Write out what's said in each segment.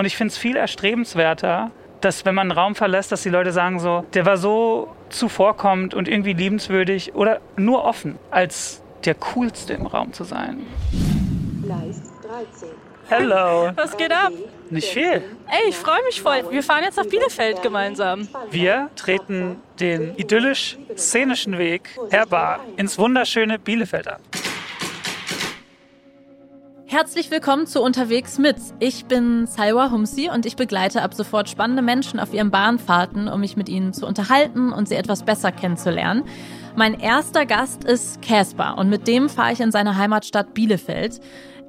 Und ich finde es viel erstrebenswerter, dass wenn man einen Raum verlässt, dass die Leute sagen so, der war so zuvorkommend und irgendwie liebenswürdig oder nur offen, als der coolste im Raum zu sein. Gleis 13. Hello. Was geht ab? Nicht viel. Ey, ich freue mich voll. Wir fahren jetzt nach Bielefeld gemeinsam. Wir treten den idyllisch-szenischen Weg herbar ins wunderschöne Bielefeld an. Herzlich willkommen zu Unterwegs mit. Ich bin Salwa Humsi und ich begleite ab sofort spannende Menschen auf ihren Bahnfahrten, um mich mit ihnen zu unterhalten und sie etwas besser kennenzulernen. Mein erster Gast ist Caspar und mit dem fahre ich in seine Heimatstadt Bielefeld.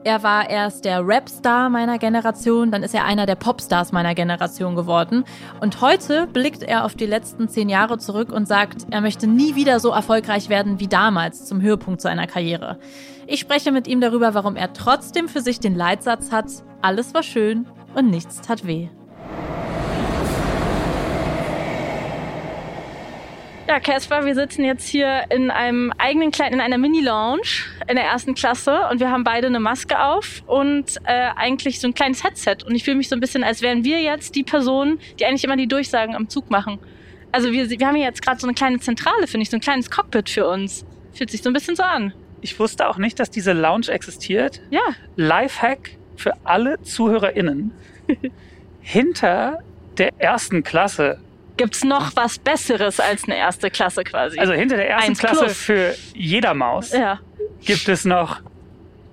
Er war erst der Rapstar meiner Generation, dann ist er einer der Popstars meiner Generation geworden. Und heute blickt er auf die letzten zehn Jahre zurück und sagt, er möchte nie wieder so erfolgreich werden wie damals zum Höhepunkt seiner Karriere. Ich spreche mit ihm darüber, warum er trotzdem für sich den Leitsatz hat, alles war schön und nichts tat weh. Ja, Caspar, wir sitzen jetzt hier in einem eigenen kleinen, in einer Mini-Lounge in der ersten Klasse und wir haben beide eine Maske auf und äh, eigentlich so ein kleines Headset. Und ich fühle mich so ein bisschen, als wären wir jetzt die Personen, die eigentlich immer die Durchsagen am Zug machen. Also wir, wir haben hier jetzt gerade so eine kleine Zentrale, finde ich, so ein kleines Cockpit für uns. Fühlt sich so ein bisschen so an. Ich wusste auch nicht, dass diese Lounge existiert. Ja. Lifehack für alle ZuhörerInnen. Hinter der ersten Klasse Gibt es noch was Besseres als eine erste Klasse quasi? Also hinter der ersten Klasse plus. für jeder Maus ja. gibt es noch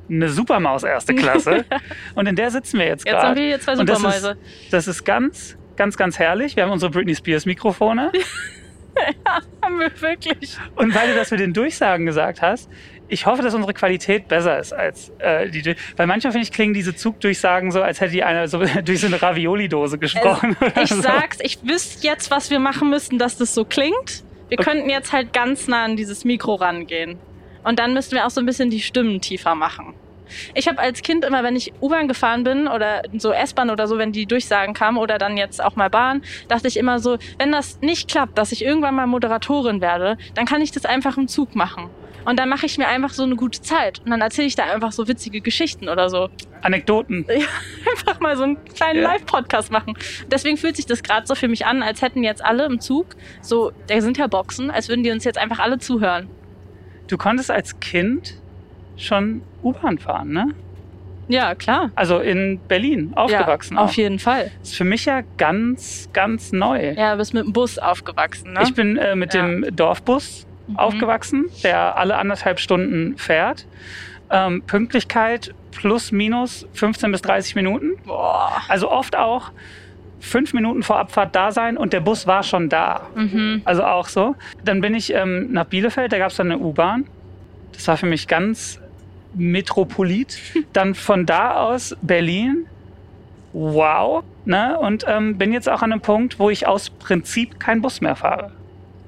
eine Supermaus erste Klasse. und in der sitzen wir jetzt gerade. Jetzt haben wir hier zwei Supermäuse. Das ist, das ist ganz, ganz, ganz herrlich. Wir haben unsere Britney Spears Mikrofone. ja, haben wir wirklich. Und weil du das mit den Durchsagen gesagt hast, ich hoffe, dass unsere Qualität besser ist als äh, die. Weil manchmal finde ich klingen diese Zugdurchsagen so, als hätte die einer so durch so eine Ravioli-Dose gesprochen. Also, ich so. sag's, ich wüsste jetzt, was wir machen müssten, dass das so klingt. Wir okay. könnten jetzt halt ganz nah an dieses Mikro rangehen. Und dann müssten wir auch so ein bisschen die Stimmen tiefer machen. Ich habe als Kind immer, wenn ich U-Bahn gefahren bin oder so S-Bahn oder so, wenn die Durchsagen kamen oder dann jetzt auch mal Bahn, dachte ich immer so, wenn das nicht klappt, dass ich irgendwann mal Moderatorin werde, dann kann ich das einfach im Zug machen. Und dann mache ich mir einfach so eine gute Zeit. Und dann erzähle ich da einfach so witzige Geschichten oder so. Anekdoten. Ja, einfach mal so einen kleinen ja. Live-Podcast machen. Deswegen fühlt sich das gerade so für mich an, als hätten jetzt alle im Zug, so, da sind ja Boxen, als würden die uns jetzt einfach alle zuhören. Du konntest als Kind schon U-Bahn fahren, ne? Ja, klar. Also in Berlin aufgewachsen. Ja, auf auch. jeden Fall. Ist für mich ja ganz, ganz neu. Ja, du bist mit dem Bus aufgewachsen, ne? Ich bin äh, mit ja. dem Dorfbus mhm. aufgewachsen, der alle anderthalb Stunden fährt. Ähm, Pünktlichkeit plus minus 15 bis 30 Minuten. Boah. Also oft auch fünf Minuten vor Abfahrt da sein und der Bus war schon da. Mhm. Also auch so. Dann bin ich ähm, nach Bielefeld, da gab es dann eine U-Bahn. Das war für mich ganz Metropolit. Dann von da aus Berlin. Wow. Ne? Und ähm, bin jetzt auch an einem Punkt, wo ich aus Prinzip keinen Bus mehr fahre.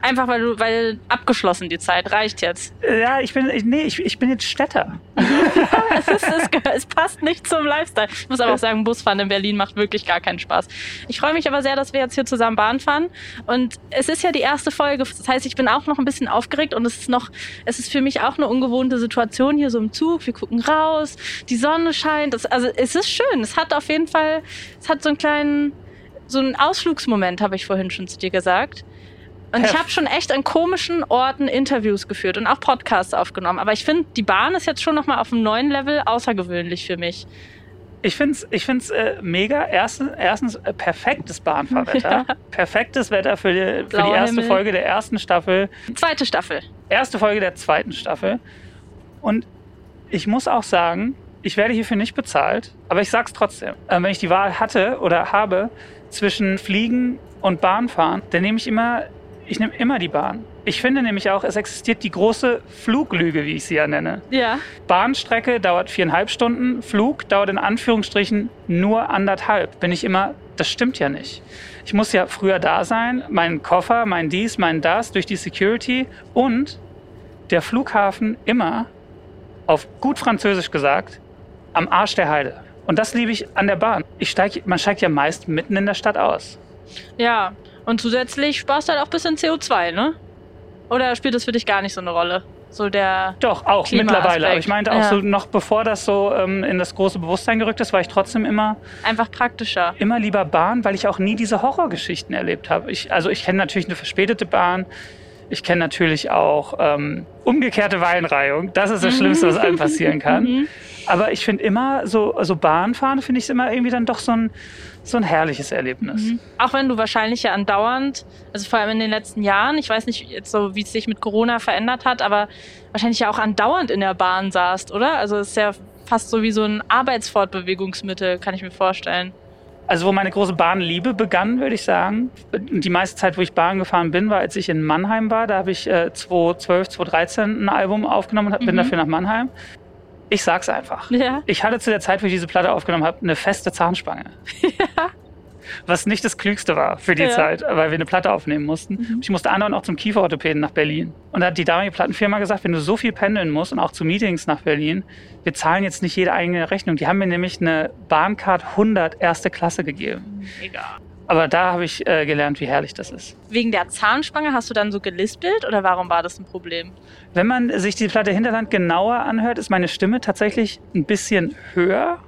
Einfach weil du, weil abgeschlossen die Zeit reicht jetzt. Ja, ich bin, ich, nee, ich, ich bin jetzt Städter. es, ist, es, es, passt nicht zum Lifestyle. Ich muss aber auch sagen, Busfahren in Berlin macht wirklich gar keinen Spaß. Ich freue mich aber sehr, dass wir jetzt hier zusammen Bahn fahren. Und es ist ja die erste Folge. Das heißt, ich bin auch noch ein bisschen aufgeregt und es ist noch, es ist für mich auch eine ungewohnte Situation hier so im Zug. Wir gucken raus, die Sonne scheint. Das, also es ist schön. Es hat auf jeden Fall, es hat so einen kleinen, so einen Ausflugsmoment, habe ich vorhin schon zu dir gesagt. Und ich habe schon echt an komischen Orten Interviews geführt und auch Podcasts aufgenommen. Aber ich finde, die Bahn ist jetzt schon nochmal auf einem neuen Level außergewöhnlich für mich. Ich finde es ich find's, äh, mega. Erstens, erstens äh, perfektes Bahnfahrwetter. Ja. Perfektes Wetter für die, für die erste Himmel. Folge der ersten Staffel. Zweite Staffel. Erste Folge der zweiten Staffel. Und ich muss auch sagen, ich werde hierfür nicht bezahlt, aber ich sag's trotzdem. Äh, wenn ich die Wahl hatte oder habe zwischen Fliegen und Bahnfahren, dann nehme ich immer ich nehme immer die Bahn. Ich finde nämlich auch, es existiert die große Fluglüge, wie ich sie ja nenne. Ja. Bahnstrecke dauert viereinhalb Stunden, Flug dauert in Anführungsstrichen nur anderthalb. Bin ich immer, das stimmt ja nicht. Ich muss ja früher da sein, meinen Koffer, mein dies, mein das, durch die Security und der Flughafen immer, auf gut Französisch gesagt, am Arsch der Heide. Und das liebe ich an der Bahn. Ich steig, man steigt ja meist mitten in der Stadt aus. Ja, und zusätzlich sparst du halt auch ein bisschen CO2, ne? Oder spielt das für dich gar nicht so eine Rolle? So der. Doch, auch mittlerweile. Aber ich meinte auch Ja. so, noch bevor das so ähm, in das große Bewusstsein gerückt ist, war ich trotzdem immer, Einfach praktischer. immer lieber Bahn, weil ich auch nie diese Horrorgeschichten erlebt habe. Ich, also ich kenne natürlich eine verspätete Bahn. Ich kenne natürlich auch ähm, umgekehrte Weinreihung. Das ist das Schlimmste, was einem passieren kann. Mhm. Aber ich finde immer, so, so Bahnfahren finde ich immer irgendwie dann doch so ein, so ein herrliches Erlebnis. Mhm. Auch wenn du wahrscheinlich ja andauernd, also vor allem in den letzten Jahren, ich weiß nicht jetzt so, wie es sich mit Corona verändert hat, aber wahrscheinlich ja auch andauernd in der Bahn saßt, oder? Also es ist ja fast so wie so ein Arbeitsfortbewegungsmittel, kann ich mir vorstellen. Also wo meine große Bahnliebe begann, würde ich sagen. Die meiste Zeit, wo ich Bahn gefahren bin, war, als ich in Mannheim war. Da habe ich äh, 2012, 2013 ein Album aufgenommen und bin Mhm. dafür nach Mannheim. Ich sag's einfach. Ja. Ich hatte zu der Zeit, wo ich diese Platte aufgenommen habe, eine feste Zahnspange. Was nicht das Klügste war für die Ja. Zeit, weil wir eine Platte aufnehmen mussten. Mhm. Ich musste andauernd auch zum Kieferorthopäden nach Berlin. Und da hat die damalige Plattenfirma gesagt, wenn du so viel pendeln musst und auch zu Meetings nach Berlin, wir zahlen jetzt nicht jede eigene Rechnung. Die haben mir nämlich eine Bahncard 100 erste Klasse gegeben. Egal. Aber da habe ich äh, gelernt, wie herrlich das ist. Wegen der Zahnspange hast du dann so gelispelt oder warum war das ein Problem? Wenn man sich die Platte Hinterland genauer anhört, ist meine Stimme tatsächlich ein bisschen höher.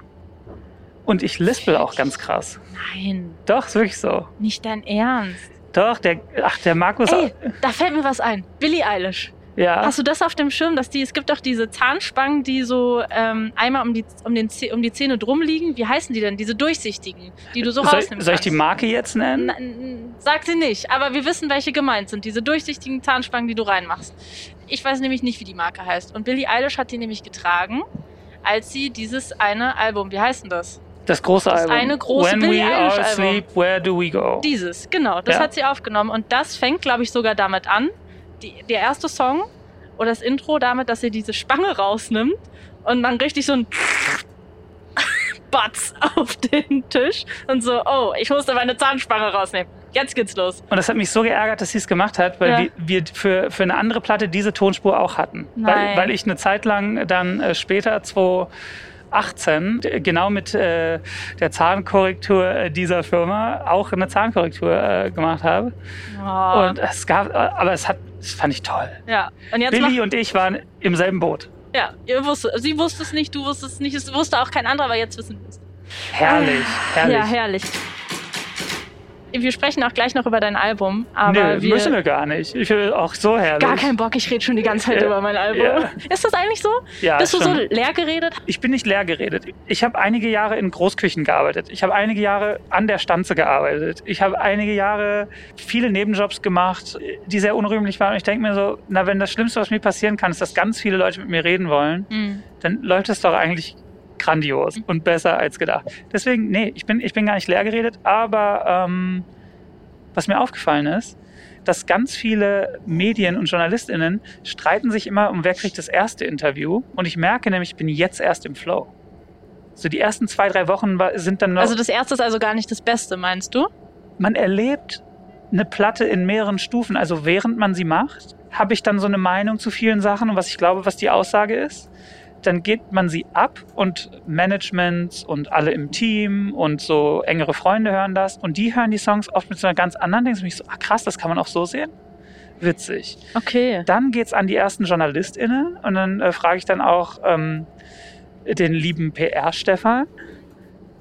Und ich lispel auch ganz krass. Nein, Doch, ist wirklich so. nicht dein Ernst. Doch, der, ach, der Markus. Ey, da fällt mir was ein. Billie Eilish. Ja. Hast du das auf dem Schirm, dass die, es gibt doch diese Zahnspangen, die so ähm, einmal um die, um, den, um die Zähne drum liegen. Wie heißen die denn? Diese durchsichtigen, die du so soll, rausnimmst. soll ich die Marke jetzt nennen? N- Sag sie nicht, aber wir wissen, welche gemeint sind. Diese durchsichtigen Zahnspangen, die du reinmachst. Ich weiß nämlich nicht, wie die Marke heißt. Und Billie Eilish hat die nämlich getragen, als sie dieses eine Album, wie heißt denn das? Das große Das Album. eine große When Billie we all Eilish Album. sleep, where do we go? Dieses, genau. Das Ja. hat sie aufgenommen. Und das fängt, glaube ich, sogar damit an. Die, der erste Song oder das Intro damit, dass sie diese Spange rausnimmt und dann richtig so ein Batz auf den Tisch und so, oh, ich musste meine Zahnspange rausnehmen. Jetzt geht's los. Und das hat mich so geärgert, dass sie es gemacht hat, weil Ja. wir, wir für, für eine andere Platte diese Tonspur auch hatten. Weil, weil ich eine Zeit lang dann äh, später, 2018, d- genau mit äh, der Zahnkorrektur äh, dieser Firma auch eine Zahnkorrektur äh, gemacht habe. Oh. Und es gab, äh, aber es hat, das fand ich toll. ja, und jetzt Billy und ich waren im selben Boot. ja, ihr wusste, sie wusste es nicht, du wusstest es nicht, es wusste auch kein anderer, aber jetzt wissen wir es. Herrlich, herrlich. Ja, herrlich. Wir sprechen auch gleich noch über dein Album, aber Nö, wir, müssen wir gar nicht. Ich will auch so herrlich. Gar keinen Bock, ich rede schon die ganze Zeit Ja. über mein Album. Ja. Ist das eigentlich so? Ja, Bist du so leer geredet? Ich bin nicht leer geredet. Ich habe einige Jahre in Großküchen gearbeitet. Ich habe einige Jahre an der Stanze gearbeitet. Ich habe einige Jahre viele Nebenjobs gemacht, die sehr unrühmlich waren. Und ich denke mir so, na, wenn das Schlimmste, was mir passieren kann, ist, dass ganz viele Leute mit mir reden wollen, Hm. dann läuft es doch eigentlich grandios und besser als gedacht. Deswegen, nee, ich bin, ich bin gar nicht leer geredet, aber ähm, was mir aufgefallen ist, dass ganz viele Medien und JournalistInnen streiten sich immer um wer kriegt das erste Interview. Und ich merke nämlich, ich bin jetzt erst im Flow. So die ersten zwei, drei Wochen sind dann noch. Also das erste ist also gar nicht das Beste, meinst du? man erlebt eine Platte in mehreren Stufen. Also während man sie macht, habe ich dann so eine Meinung zu vielen Sachen und was ich glaube, was die Aussage ist. Dann geht man sie ab und Management und alle im Team und so engere Freunde hören das und die hören die Songs oft mit so einer ganz anderen, denken mich so, ah krass, das kann man auch so sehen. Witzig. Okay. Dann geht's an die ersten JournalistInnen und dann äh, frage ich dann auch ähm, den lieben PR-Stefan,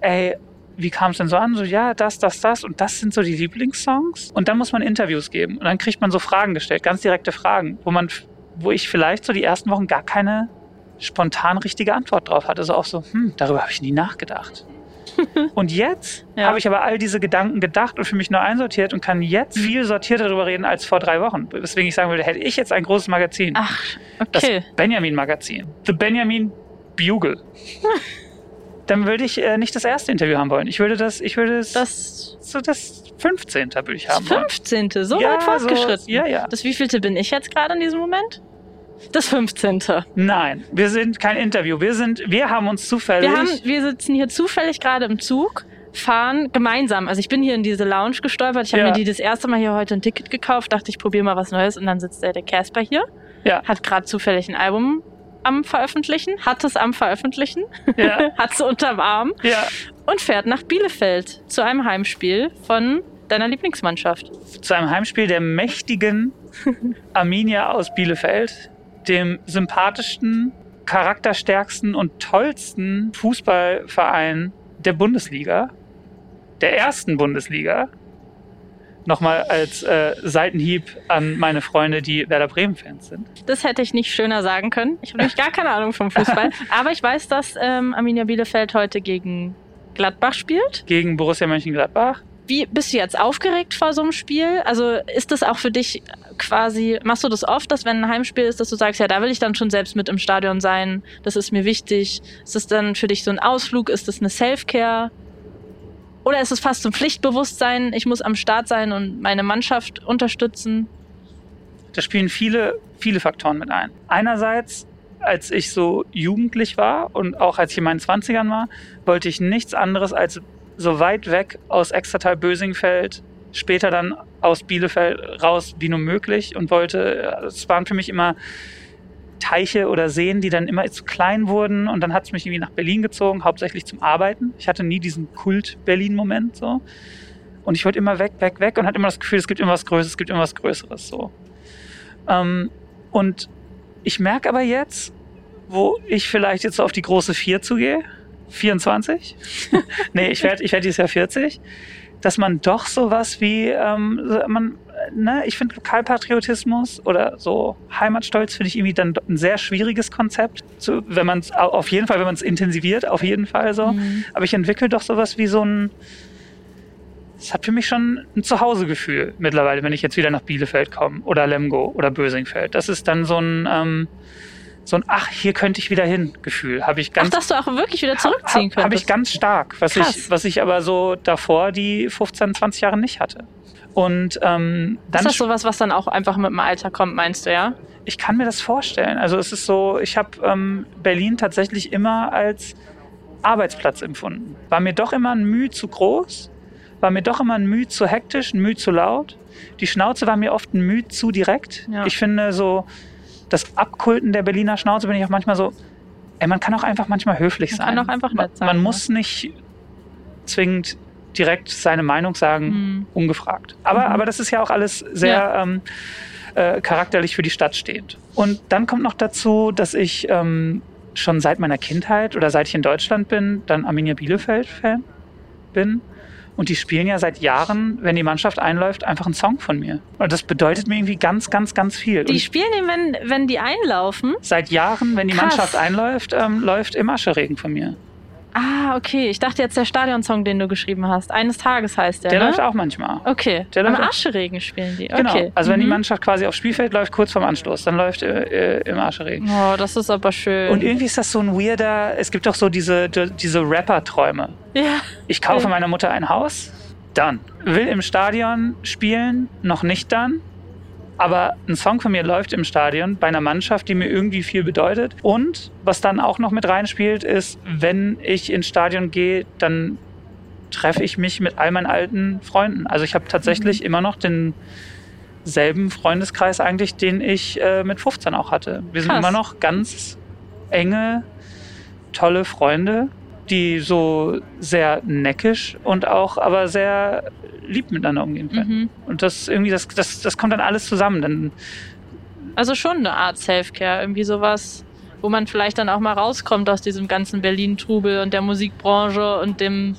ey, wie kam es denn so an? So, ja, das, das, das und das sind so die Lieblingssongs. Und dann muss man Interviews geben und dann kriegt man so Fragen gestellt, ganz direkte Fragen, wo man, wo ich vielleicht so die ersten Wochen gar keine spontan richtige Antwort drauf hatte. So auch so, hm, darüber habe ich nie nachgedacht. und jetzt Ja. habe ich aber all diese Gedanken gedacht und für mich neu einsortiert und kann jetzt Mhm. viel sortierter darüber reden als vor drei Wochen. Weswegen ich sagen würde, hätte ich jetzt ein großes Magazin, Ach, das okay. Benjamin-Magazin, The Benjamin Bugle, dann würde ich äh, nicht das erste Interview haben wollen. Ich würde das, ich würde das, Das so das 15. würde ich das haben wollen. 15. So Ja, weit fortgeschritten. So, ja, ja. Das wievielte bin ich jetzt gerade in diesem Moment? Das 15. Nein, wir sind kein Interview. Wir sind, wir haben uns zufällig. Wir, haben, wir sitzen hier zufällig gerade im Zug, fahren gemeinsam. Also ich bin hier in diese Lounge gestolpert. Ich habe Ja. mir die das erste Mal hier heute ein Ticket gekauft, dachte ich probiere mal was Neues und dann sitzt der, der Casper hier, ja, hat gerade zufällig ein Album am Veröffentlichen, hat es am Veröffentlichen, ja, hat es unterm Arm ja. und fährt nach Bielefeld zu einem Heimspiel von deiner Lieblingsmannschaft. Zu einem Heimspiel der mächtigen Arminia aus Bielefeld. Dem sympathischsten, charakterstärksten und tollsten Fußballverein der Bundesliga, der ersten Bundesliga, nochmal als äh, Seitenhieb an meine Freunde, die Werder Bremen-Fans sind. Das hätte ich nicht schöner sagen können. Ich habe nämlich gar keine Ahnung vom Fußball. Aber ich weiß, dass ähm, Arminia Bielefeld heute gegen Gladbach spielt. Gegen Borussia Mönchengladbach. Wie bist du jetzt aufgeregt vor so einem Spiel? Also ist das auch für dich quasi, machst du das oft, dass wenn ein Heimspiel ist, dass du sagst, ja, da will ich dann schon selbst mit im Stadion sein, das ist mir wichtig. Ist das dann für dich so ein Ausflug? Ist das eine Self-Care? Oder ist es fast zum Pflichtbewusstsein, ich muss am Start sein und meine Mannschaft unterstützen? Da spielen viele, viele Faktoren mit ein. Einerseits, als ich so jugendlich war und auch als ich in meinen 20ern war, wollte ich nichts anderes als so weit weg aus Extertal-Bösingfeld, später dann aus Bielefeld raus wie nur möglich und wollte, es waren für mich immer Teiche oder Seen, die dann immer zu klein wurden. Und dann hat es mich irgendwie nach Berlin gezogen, hauptsächlich zum Arbeiten. Ich hatte nie diesen Kult-Berlin-Moment so. Und ich wollte immer weg, weg, weg und hatte immer das Gefühl, es gibt immer was Größeres, es gibt immer was Größeres so. Ähm, und ich merke aber jetzt, wo ich vielleicht jetzt auf die große Vier zugehe, 24, nee, ich werde ich werd dieses Jahr 40, dass man doch sowas wie, ähm, man, ne, ich finde Lokalpatriotismus oder so Heimatstolz finde ich irgendwie dann ein sehr schwieriges Konzept. So, wenn man es auf jeden Fall, wenn man es intensiviert, auf jeden Fall so. Mhm. Aber ich entwickle doch sowas wie so ein, es hat für mich schon ein Zuhausegefühl mittlerweile, wenn ich jetzt wieder nach Bielefeld komme oder Lemgo oder Bösingfeld. Das ist dann so ein, ähm, so ein Ach, hier könnte ich wieder hin Gefühl. Habe ich ganz. Ach, dass du auch wirklich wieder zurückziehen hab, hab, Habe ich ganz stark, was ich, was ich aber so davor die 15, 20 Jahre nicht hatte. Und ähm, dann ist das sowas, was dann auch einfach mit dem Alter kommt, meinst du, ja? Ich kann mir das vorstellen. Also es ist so, ich habe ähm, Berlin tatsächlich immer als Arbeitsplatz empfunden. War mir doch immer ein Mühe zu groß, war mir doch immer ein Mühe zu hektisch, ein Mühe zu laut. Die Schnauze war mir oft ein Mühe zu direkt. Ja. Ich finde so, das Abkulten der Berliner Schnauze bin ich auch manchmal so, ey, man kann auch einfach manchmal höflich man sein. Man kann auch einfach nett sein. Man, man muss nicht zwingend direkt seine Meinung sagen, mhm. ungefragt. Aber, mhm. aber das ist ja auch alles sehr ja. ähm, äh, charakterlich für die Stadt stehend. Und dann kommt noch dazu, dass ich ähm, schon seit meiner Kindheit oder seit ich in Deutschland bin, dann Arminia Bielefeld-Fan bin. Und die spielen ja seit Jahren, wenn die Mannschaft einläuft, einfach einen Song von mir. Und das bedeutet mir irgendwie ganz, ganz, ganz viel. Die Und spielen den, wenn, wenn die einlaufen? Seit Jahren, wenn die Krass. Mannschaft einläuft, ähm, läuft im Ascheregen von mir. Ah, okay. Ich dachte jetzt der Stadionsong, den du geschrieben hast. Eines Tages heißt der. Der ne? läuft auch manchmal. Okay. Der Am Ascheregen spielen die. Genau. Okay. Also wenn mhm. die Mannschaft quasi aufs Spielfeld läuft, kurz vorm Anstoß, dann läuft äh, äh, im Ascheregen. Oh, das ist aber schön. Und irgendwie ist das so ein weirder. Es gibt doch so diese, diese Rapper-Träume. Ja. Ich kaufe meiner Mutter ein Haus, dann. Will im Stadion spielen, noch nicht dann aber ein Song von mir läuft im Stadion bei einer Mannschaft, die mir irgendwie viel bedeutet. Und was dann auch noch mit reinspielt, ist, wenn ich ins Stadion gehe, dann treffe ich mich mit all meinen alten Freunden. Also ich habe tatsächlich mhm. immer noch denselben Freundeskreis eigentlich, den ich äh, mit 15 auch hatte. Wir sind Krass. immer noch ganz enge, tolle Freunde die so sehr neckisch und auch aber sehr lieb miteinander umgehen können. Mhm. Und das irgendwie, das, das, das kommt dann alles zusammen. Dann also schon eine Art Self-Care, irgendwie sowas, wo man vielleicht dann auch mal rauskommt aus diesem ganzen Berlin-Trubel und der Musikbranche und dem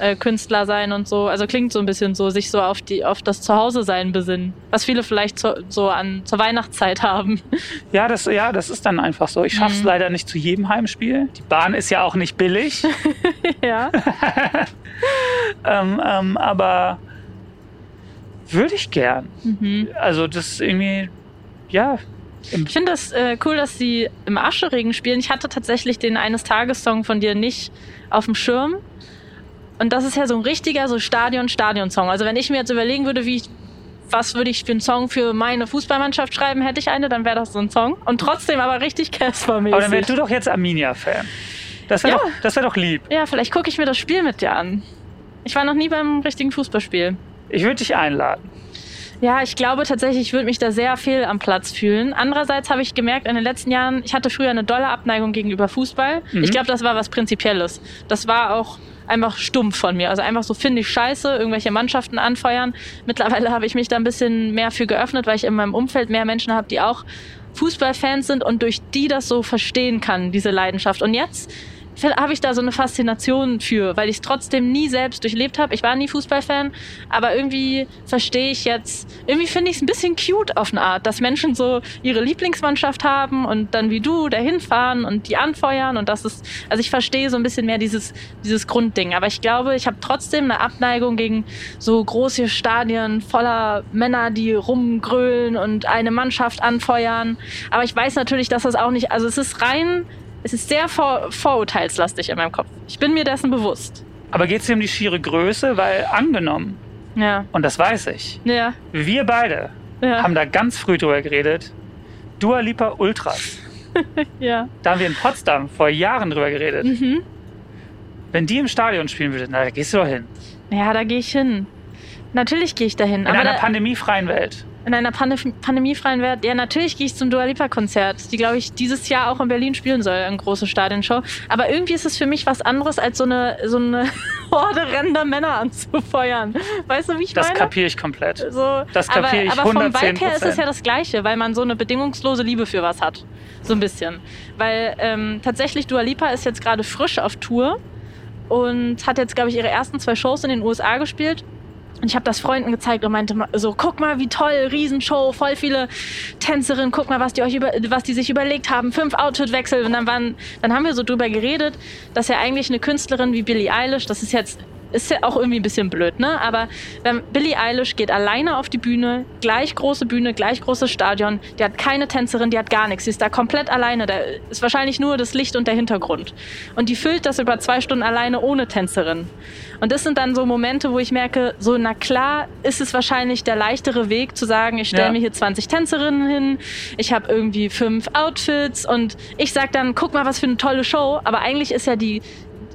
äh, Künstler sein und so. Also klingt so ein bisschen so, sich so auf die auf das Zuhause sein besinnen, was viele vielleicht zu, so an zur Weihnachtszeit haben. Ja, das ja, das ist dann einfach so. Ich schaff's mhm. leider nicht zu jedem Heimspiel. Die Bahn ist ja auch nicht billig. ja. ähm, ähm, aber würde ich gern. Mhm. Also das ist irgendwie ja, ich finde das äh, cool, dass sie im Ascheregen spielen. Ich hatte tatsächlich den Eines Tages Song von dir nicht auf dem Schirm. Und das ist ja so ein richtiger so Stadion-Stadion-Song. Also wenn ich mir jetzt überlegen würde, wie ich, was würde ich für einen Song für meine Fußballmannschaft schreiben, hätte ich eine, dann wäre das so ein Song. Und trotzdem aber richtig Casper-mäßig. Aber dann wärst du doch jetzt Arminia-Fan. Das wäre ja. doch, wär doch lieb. Ja, vielleicht gucke ich mir das Spiel mit dir an. Ich war noch nie beim richtigen Fußballspiel. Ich würde dich einladen. Ja, ich glaube tatsächlich, ich würde mich da sehr viel am Platz fühlen. Andererseits habe ich gemerkt in den letzten Jahren, ich hatte früher eine dolle Abneigung gegenüber Fußball. Mhm. Ich glaube, das war was Prinzipielles. Das war auch einfach stumpf von mir. Also einfach so finde ich scheiße, irgendwelche Mannschaften anfeuern. Mittlerweile habe ich mich da ein bisschen mehr für geöffnet, weil ich in meinem Umfeld mehr Menschen habe, die auch Fußballfans sind und durch die das so verstehen kann, diese Leidenschaft. Und jetzt habe ich da so eine Faszination für, weil ich es trotzdem nie selbst durchlebt habe. Ich war nie Fußballfan, aber irgendwie verstehe ich jetzt, irgendwie finde ich es ein bisschen cute auf eine Art, dass Menschen so ihre Lieblingsmannschaft haben und dann wie du dahin fahren und die anfeuern und das ist, also ich verstehe so ein bisschen mehr dieses, dieses Grundding. Aber ich glaube, ich habe trotzdem eine Abneigung gegen so große Stadien voller Männer, die rumgrölen und eine Mannschaft anfeuern. Aber ich weiß natürlich, dass das auch nicht, also es ist rein es ist sehr vor, vorurteilslastig in meinem Kopf. Ich bin mir dessen bewusst. Aber geht es dir um die schiere Größe? Weil angenommen, ja. und das weiß ich, ja. wir beide ja. haben da ganz früh drüber geredet, Dua Lipa Ultras. ja. Da haben wir in Potsdam vor Jahren drüber geredet. Mhm. Wenn die im Stadion spielen würde, na, da gehst du doch hin. Ja, da gehe ich hin. Natürlich gehe ich dahin. In einer pandemiefreien Welt in einer Pandem pandemiefreien Welt. Ja, natürlich gehe ich zum Dua Lipa Konzert, die glaube ich dieses Jahr auch in Berlin spielen soll, eine große Stadionshow. Aber irgendwie ist es für mich was anderes als so eine so eine Horde rennender Männer anzufeuern. Weißt du, wie ich das meine? Das kapiere ich komplett. So, das kapiere ich aber, aber vom Vibe her ist es ja das Gleiche, weil man so eine bedingungslose Liebe für was hat, so ein bisschen. Weil ähm, tatsächlich Dua Lipa ist jetzt gerade frisch auf Tour und hat jetzt glaube ich ihre ersten zwei Shows in den USA gespielt und ich habe das Freunden gezeigt und meinte so, guck mal, wie toll, Riesenshow, voll viele Tänzerinnen, guck mal, was die euch über, was die sich überlegt haben, fünf Outfitwechsel. Und dann waren, dann haben wir so drüber geredet, dass ja eigentlich eine Künstlerin wie Billie Eilish, das ist jetzt ist ja auch irgendwie ein bisschen blöd, ne? Aber wenn Billie Eilish geht alleine auf die Bühne, gleich große Bühne, gleich großes Stadion, die hat keine Tänzerin, die hat gar nichts, sie ist da komplett alleine, da ist wahrscheinlich nur das Licht und der Hintergrund. Und die füllt das über zwei Stunden alleine ohne Tänzerin. Und das sind dann so Momente, wo ich merke, so na klar ist es wahrscheinlich der leichtere Weg zu sagen, ich stelle ja. mir hier 20 Tänzerinnen hin, ich habe irgendwie fünf Outfits und ich sag dann, guck mal, was für eine tolle Show. Aber eigentlich ist ja die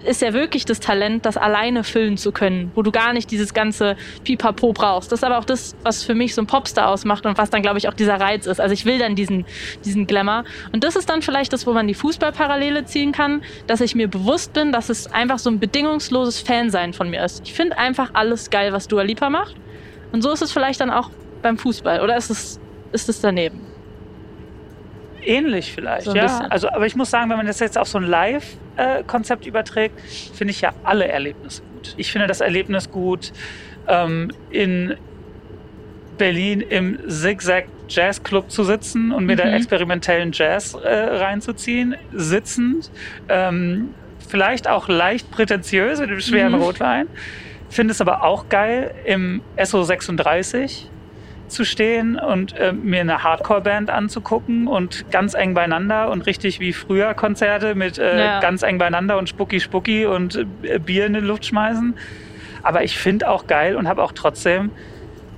ist ja wirklich das Talent, das alleine füllen zu können, wo du gar nicht dieses ganze Pipapo brauchst. Das ist aber auch das, was für mich so ein Popstar ausmacht und was dann, glaube ich, auch dieser Reiz ist. Also ich will dann diesen, diesen Glamour. Und das ist dann vielleicht das, wo man die Fußballparallele ziehen kann, dass ich mir bewusst bin, dass es einfach so ein bedingungsloses Fansein von mir ist. Ich finde einfach alles geil, was Dua Lipa macht. Und so ist es vielleicht dann auch beim Fußball. Oder ist es, ist es daneben? Ähnlich vielleicht, so ja. Also, aber ich muss sagen, wenn man das jetzt auf so ein Live-Konzept überträgt, finde ich ja alle Erlebnisse gut. Ich finde das Erlebnis gut, ähm, in Berlin im Zigzag Jazz Club zu sitzen und mir mhm. da experimentellen Jazz äh, reinzuziehen, sitzend, ähm, vielleicht auch leicht prätentiös mit dem schweren mhm. Rotwein. Finde es aber auch geil im SO 36 zu stehen und äh, mir eine Hardcore-Band anzugucken und ganz eng beieinander und richtig wie früher Konzerte mit äh, ja. ganz eng beieinander und Spucki Spucki und äh, Bier in die Luft schmeißen. Aber ich finde auch geil und habe auch trotzdem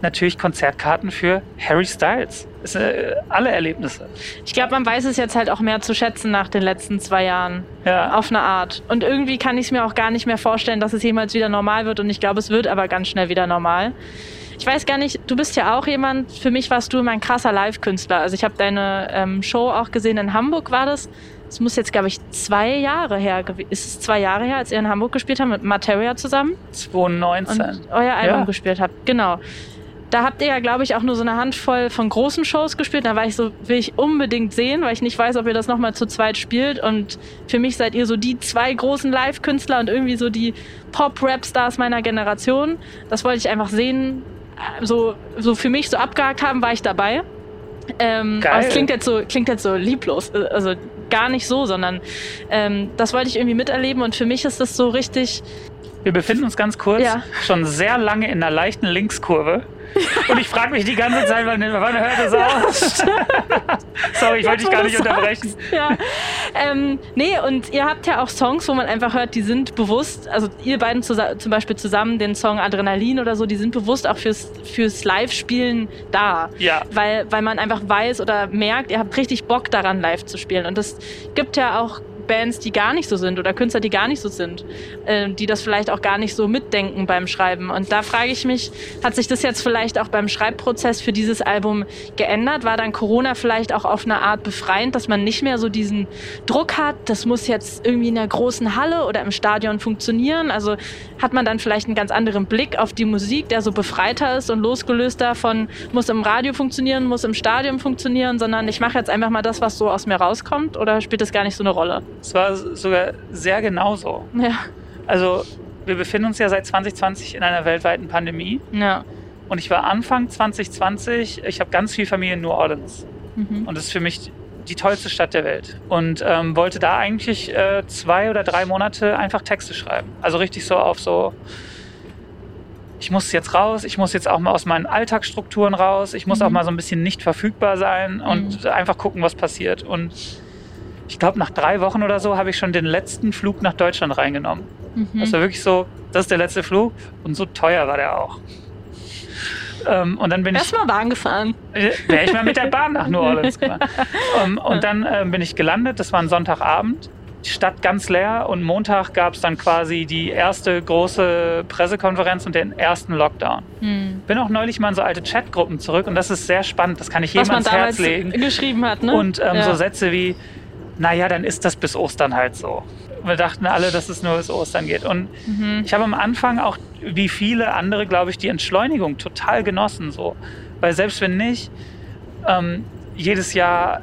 natürlich Konzertkarten für Harry Styles. Sind äh, alle Erlebnisse. Ich glaube, man weiß es jetzt halt auch mehr zu schätzen nach den letzten zwei Jahren. Ja. Auf eine Art. Und irgendwie kann ich es mir auch gar nicht mehr vorstellen, dass es jemals wieder normal wird. Und ich glaube, es wird aber ganz schnell wieder normal. Ich weiß gar nicht, du bist ja auch jemand, für mich warst du immer ein krasser Live-Künstler. Also ich habe deine ähm, Show auch gesehen in Hamburg, war das? Es muss jetzt, glaube ich, zwei Jahre her, ist es zwei Jahre her, als ihr in Hamburg gespielt habt mit Materia zusammen? 2019. Und euer Album ja. gespielt habt, genau. Da habt ihr ja, glaube ich, auch nur so eine Handvoll von großen Shows gespielt. Da war ich so, will ich unbedingt sehen, weil ich nicht weiß, ob ihr das nochmal zu zweit spielt. Und für mich seid ihr so die zwei großen Live-Künstler und irgendwie so die Pop-Rap-Stars meiner Generation. Das wollte ich einfach sehen, so, so für mich so abgehakt haben, war ich dabei. Ähm, Geil. aber es klingt jetzt so, klingt jetzt so lieblos. Also gar nicht so, sondern ähm, das wollte ich irgendwie miterleben und für mich ist das so richtig. Wir befinden uns ganz kurz ja. schon sehr lange in einer leichten Linkskurve. Und ich frage mich die ganze Zeit, wann, wann hört es aus? Sorry, ich wollte dich gar nicht unterbrechen. Ja. Ähm, nee, und ihr habt ja auch Songs, wo man einfach hört, die sind bewusst, also ihr beiden zum Beispiel zusammen, den Song Adrenalin oder so, die sind bewusst auch fürs, fürs Live-Spielen da. Ja. Weil, weil man einfach weiß oder merkt, ihr habt richtig Bock daran, live zu spielen. Und das gibt ja auch Bands, die gar nicht so sind oder Künstler, die gar nicht so sind, äh, die das vielleicht auch gar nicht so mitdenken beim Schreiben. Und da frage ich mich, hat sich das jetzt vielleicht auch beim Schreibprozess für dieses Album geändert? War dann Corona vielleicht auch auf eine Art befreiend, dass man nicht mehr so diesen Druck hat, das muss jetzt irgendwie in einer großen Halle oder im Stadion funktionieren? Also hat man dann vielleicht einen ganz anderen Blick auf die Musik, der so befreiter ist und losgelöster von muss im Radio funktionieren, muss im Stadion funktionieren, sondern ich mache jetzt einfach mal das, was so aus mir rauskommt oder spielt das gar nicht so eine Rolle? Es war sogar sehr genauso. Ja. Also wir befinden uns ja seit 2020 in einer weltweiten Pandemie. Ja. Und ich war Anfang 2020, ich habe ganz viel Familie in New Orleans. Mhm. Und das ist für mich die tollste Stadt der Welt. Und ähm, wollte da eigentlich äh, zwei oder drei Monate einfach Texte schreiben. Also richtig so auf so, ich muss jetzt raus, ich muss jetzt auch mal aus meinen Alltagsstrukturen raus, ich muss mhm. auch mal so ein bisschen nicht verfügbar sein und mhm. einfach gucken, was passiert. Und ich glaube, nach drei Wochen oder so habe ich schon den letzten Flug nach Deutschland reingenommen. Mhm. Das war wirklich so, das ist der letzte Flug und so teuer war der auch. Ähm, und dann bin Erst ich. Erstmal Bahn gefahren. Äh, Wäre ich mal mit der Bahn nach New Orleans gefahren. um, ähm, und dann äh, bin ich gelandet, das war ein Sonntagabend. Die Stadt ganz leer und Montag gab es dann quasi die erste große Pressekonferenz und den ersten Lockdown. Hm. Bin auch neulich mal in so alte Chatgruppen zurück und das ist sehr spannend. Das kann ich jedem ans Herz legen. geschrieben hat, ne? Und ähm, ja. so Sätze wie, naja, dann ist das bis Ostern halt so. Wir dachten alle, dass es nur bis Ostern geht. Und mhm. ich habe am Anfang auch, wie viele andere, glaube ich, die Entschleunigung total genossen. So. Weil selbst wenn nicht ähm, jedes Jahr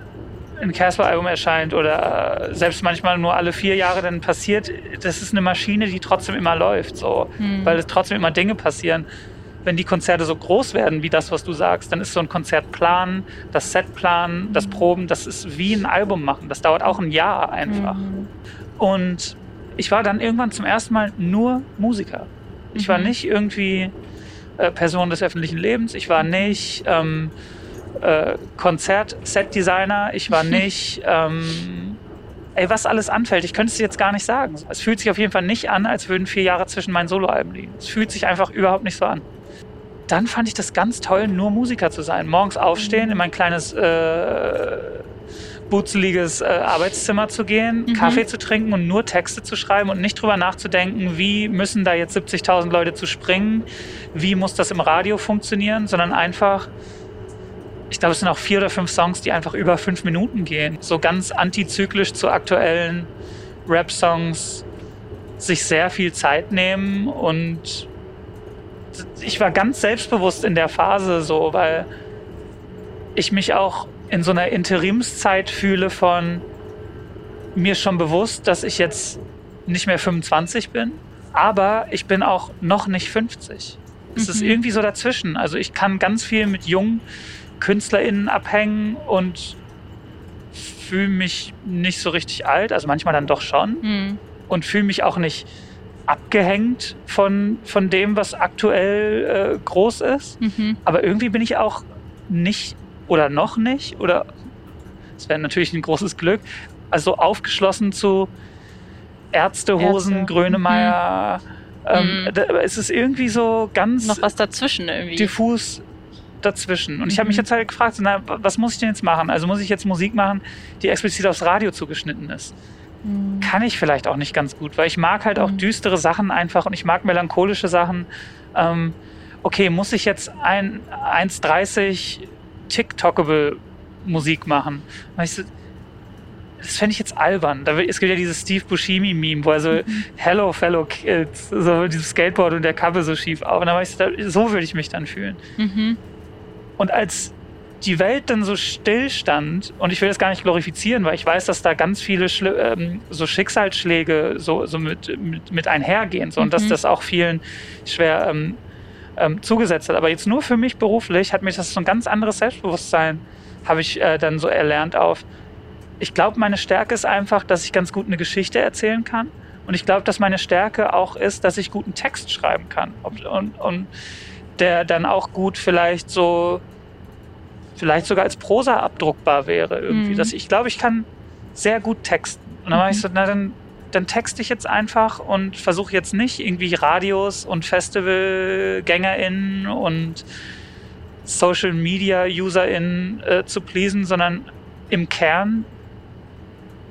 ein Casper-Album erscheint oder selbst manchmal nur alle vier Jahre dann passiert, das ist eine Maschine, die trotzdem immer läuft. So. Mhm. Weil es trotzdem immer Dinge passieren wenn die Konzerte so groß werden wie das, was du sagst, dann ist so ein Konzertplan, das Setplan, das mhm. Proben, das ist wie ein Album machen. Das dauert auch ein Jahr einfach. Mhm. Und ich war dann irgendwann zum ersten Mal nur Musiker. Ich war mhm. nicht irgendwie äh, Person des öffentlichen Lebens. Ich war nicht ähm, äh, Konzert-Set-Designer. Ich war nicht ähm, ey, was alles anfällt, ich könnte es jetzt gar nicht sagen. Es fühlt sich auf jeden Fall nicht an, als würden vier Jahre zwischen meinen Soloalben liegen. Es fühlt sich einfach überhaupt nicht so an. Dann fand ich das ganz toll, nur Musiker zu sein. Morgens aufstehen, in mein kleines äh, butzeliges äh, Arbeitszimmer zu gehen, mhm. Kaffee zu trinken und nur Texte zu schreiben und nicht drüber nachzudenken, wie müssen da jetzt 70.000 Leute zu springen, wie muss das im Radio funktionieren, sondern einfach ich glaube, es sind auch vier oder fünf Songs, die einfach über fünf Minuten gehen. So ganz antizyklisch zu aktuellen Rap-Songs sich sehr viel Zeit nehmen und ich war ganz selbstbewusst in der Phase so, weil ich mich auch in so einer Interimszeit fühle von mir schon bewusst, dass ich jetzt nicht mehr 25 bin, aber ich bin auch noch nicht 50. Es mhm. ist irgendwie so dazwischen. Also ich kann ganz viel mit jungen KünstlerInnen abhängen und fühle mich nicht so richtig alt, also manchmal dann doch schon. Mhm. Und fühle mich auch nicht abgehängt von, von dem, was aktuell äh, groß ist. Mhm. Aber irgendwie bin ich auch nicht oder noch nicht, oder es wäre natürlich ein großes Glück, also aufgeschlossen zu Ärztehosen, Ärzte. Grönemeyer. Mhm. Ähm, mhm. da, es ist irgendwie so ganz. Noch was dazwischen irgendwie. Diffus dazwischen. Und mhm. ich habe mich jetzt halt gefragt, na, was muss ich denn jetzt machen? Also muss ich jetzt Musik machen, die explizit aufs Radio zugeschnitten ist? Mhm. Kann ich vielleicht auch nicht ganz gut, weil ich mag halt auch mhm. düstere Sachen einfach und ich mag melancholische Sachen. Ähm, okay, muss ich jetzt ein 1,30 TikTokable Musik machen? So, das fände ich jetzt albern. Da, es gibt ja dieses Steve Buscemi-Meme, wo er so, mhm. Hello, fellow kids, so mit diesem Skateboard und der Kappe so schief auf. Und dann war ich so, so würde ich mich dann fühlen. Und als die Welt dann so still stand, und ich will das gar nicht glorifizieren, weil ich weiß, dass da ganz viele Schli ähm, so Schicksalsschläge so, so mit, mit, mit einhergehen so, mhm. und dass mhm. das auch vielen schwer ähm, ähm, zugesetzt hat. Aber jetzt nur für mich beruflich hat mich das so ein ganz anderes Selbstbewusstsein, habe ich äh, dann so erlernt auf. Ich glaube, meine Stärke ist einfach, dass ich ganz gut eine Geschichte erzählen kann. Und ich glaube, dass meine Stärke auch ist, dass ich guten Text schreiben kann. Und, und, und der dann auch gut vielleicht so, vielleicht sogar als Prosa abdruckbar wäre irgendwie. Mhm. Das, ich glaube, ich kann sehr gut texten. Und dann mhm. war ich so, na dann, dann texte ich jetzt einfach und versuche jetzt nicht irgendwie Radios und FestivalgängerInnen und Social Media UserInnen äh, zu pleasen, sondern im Kern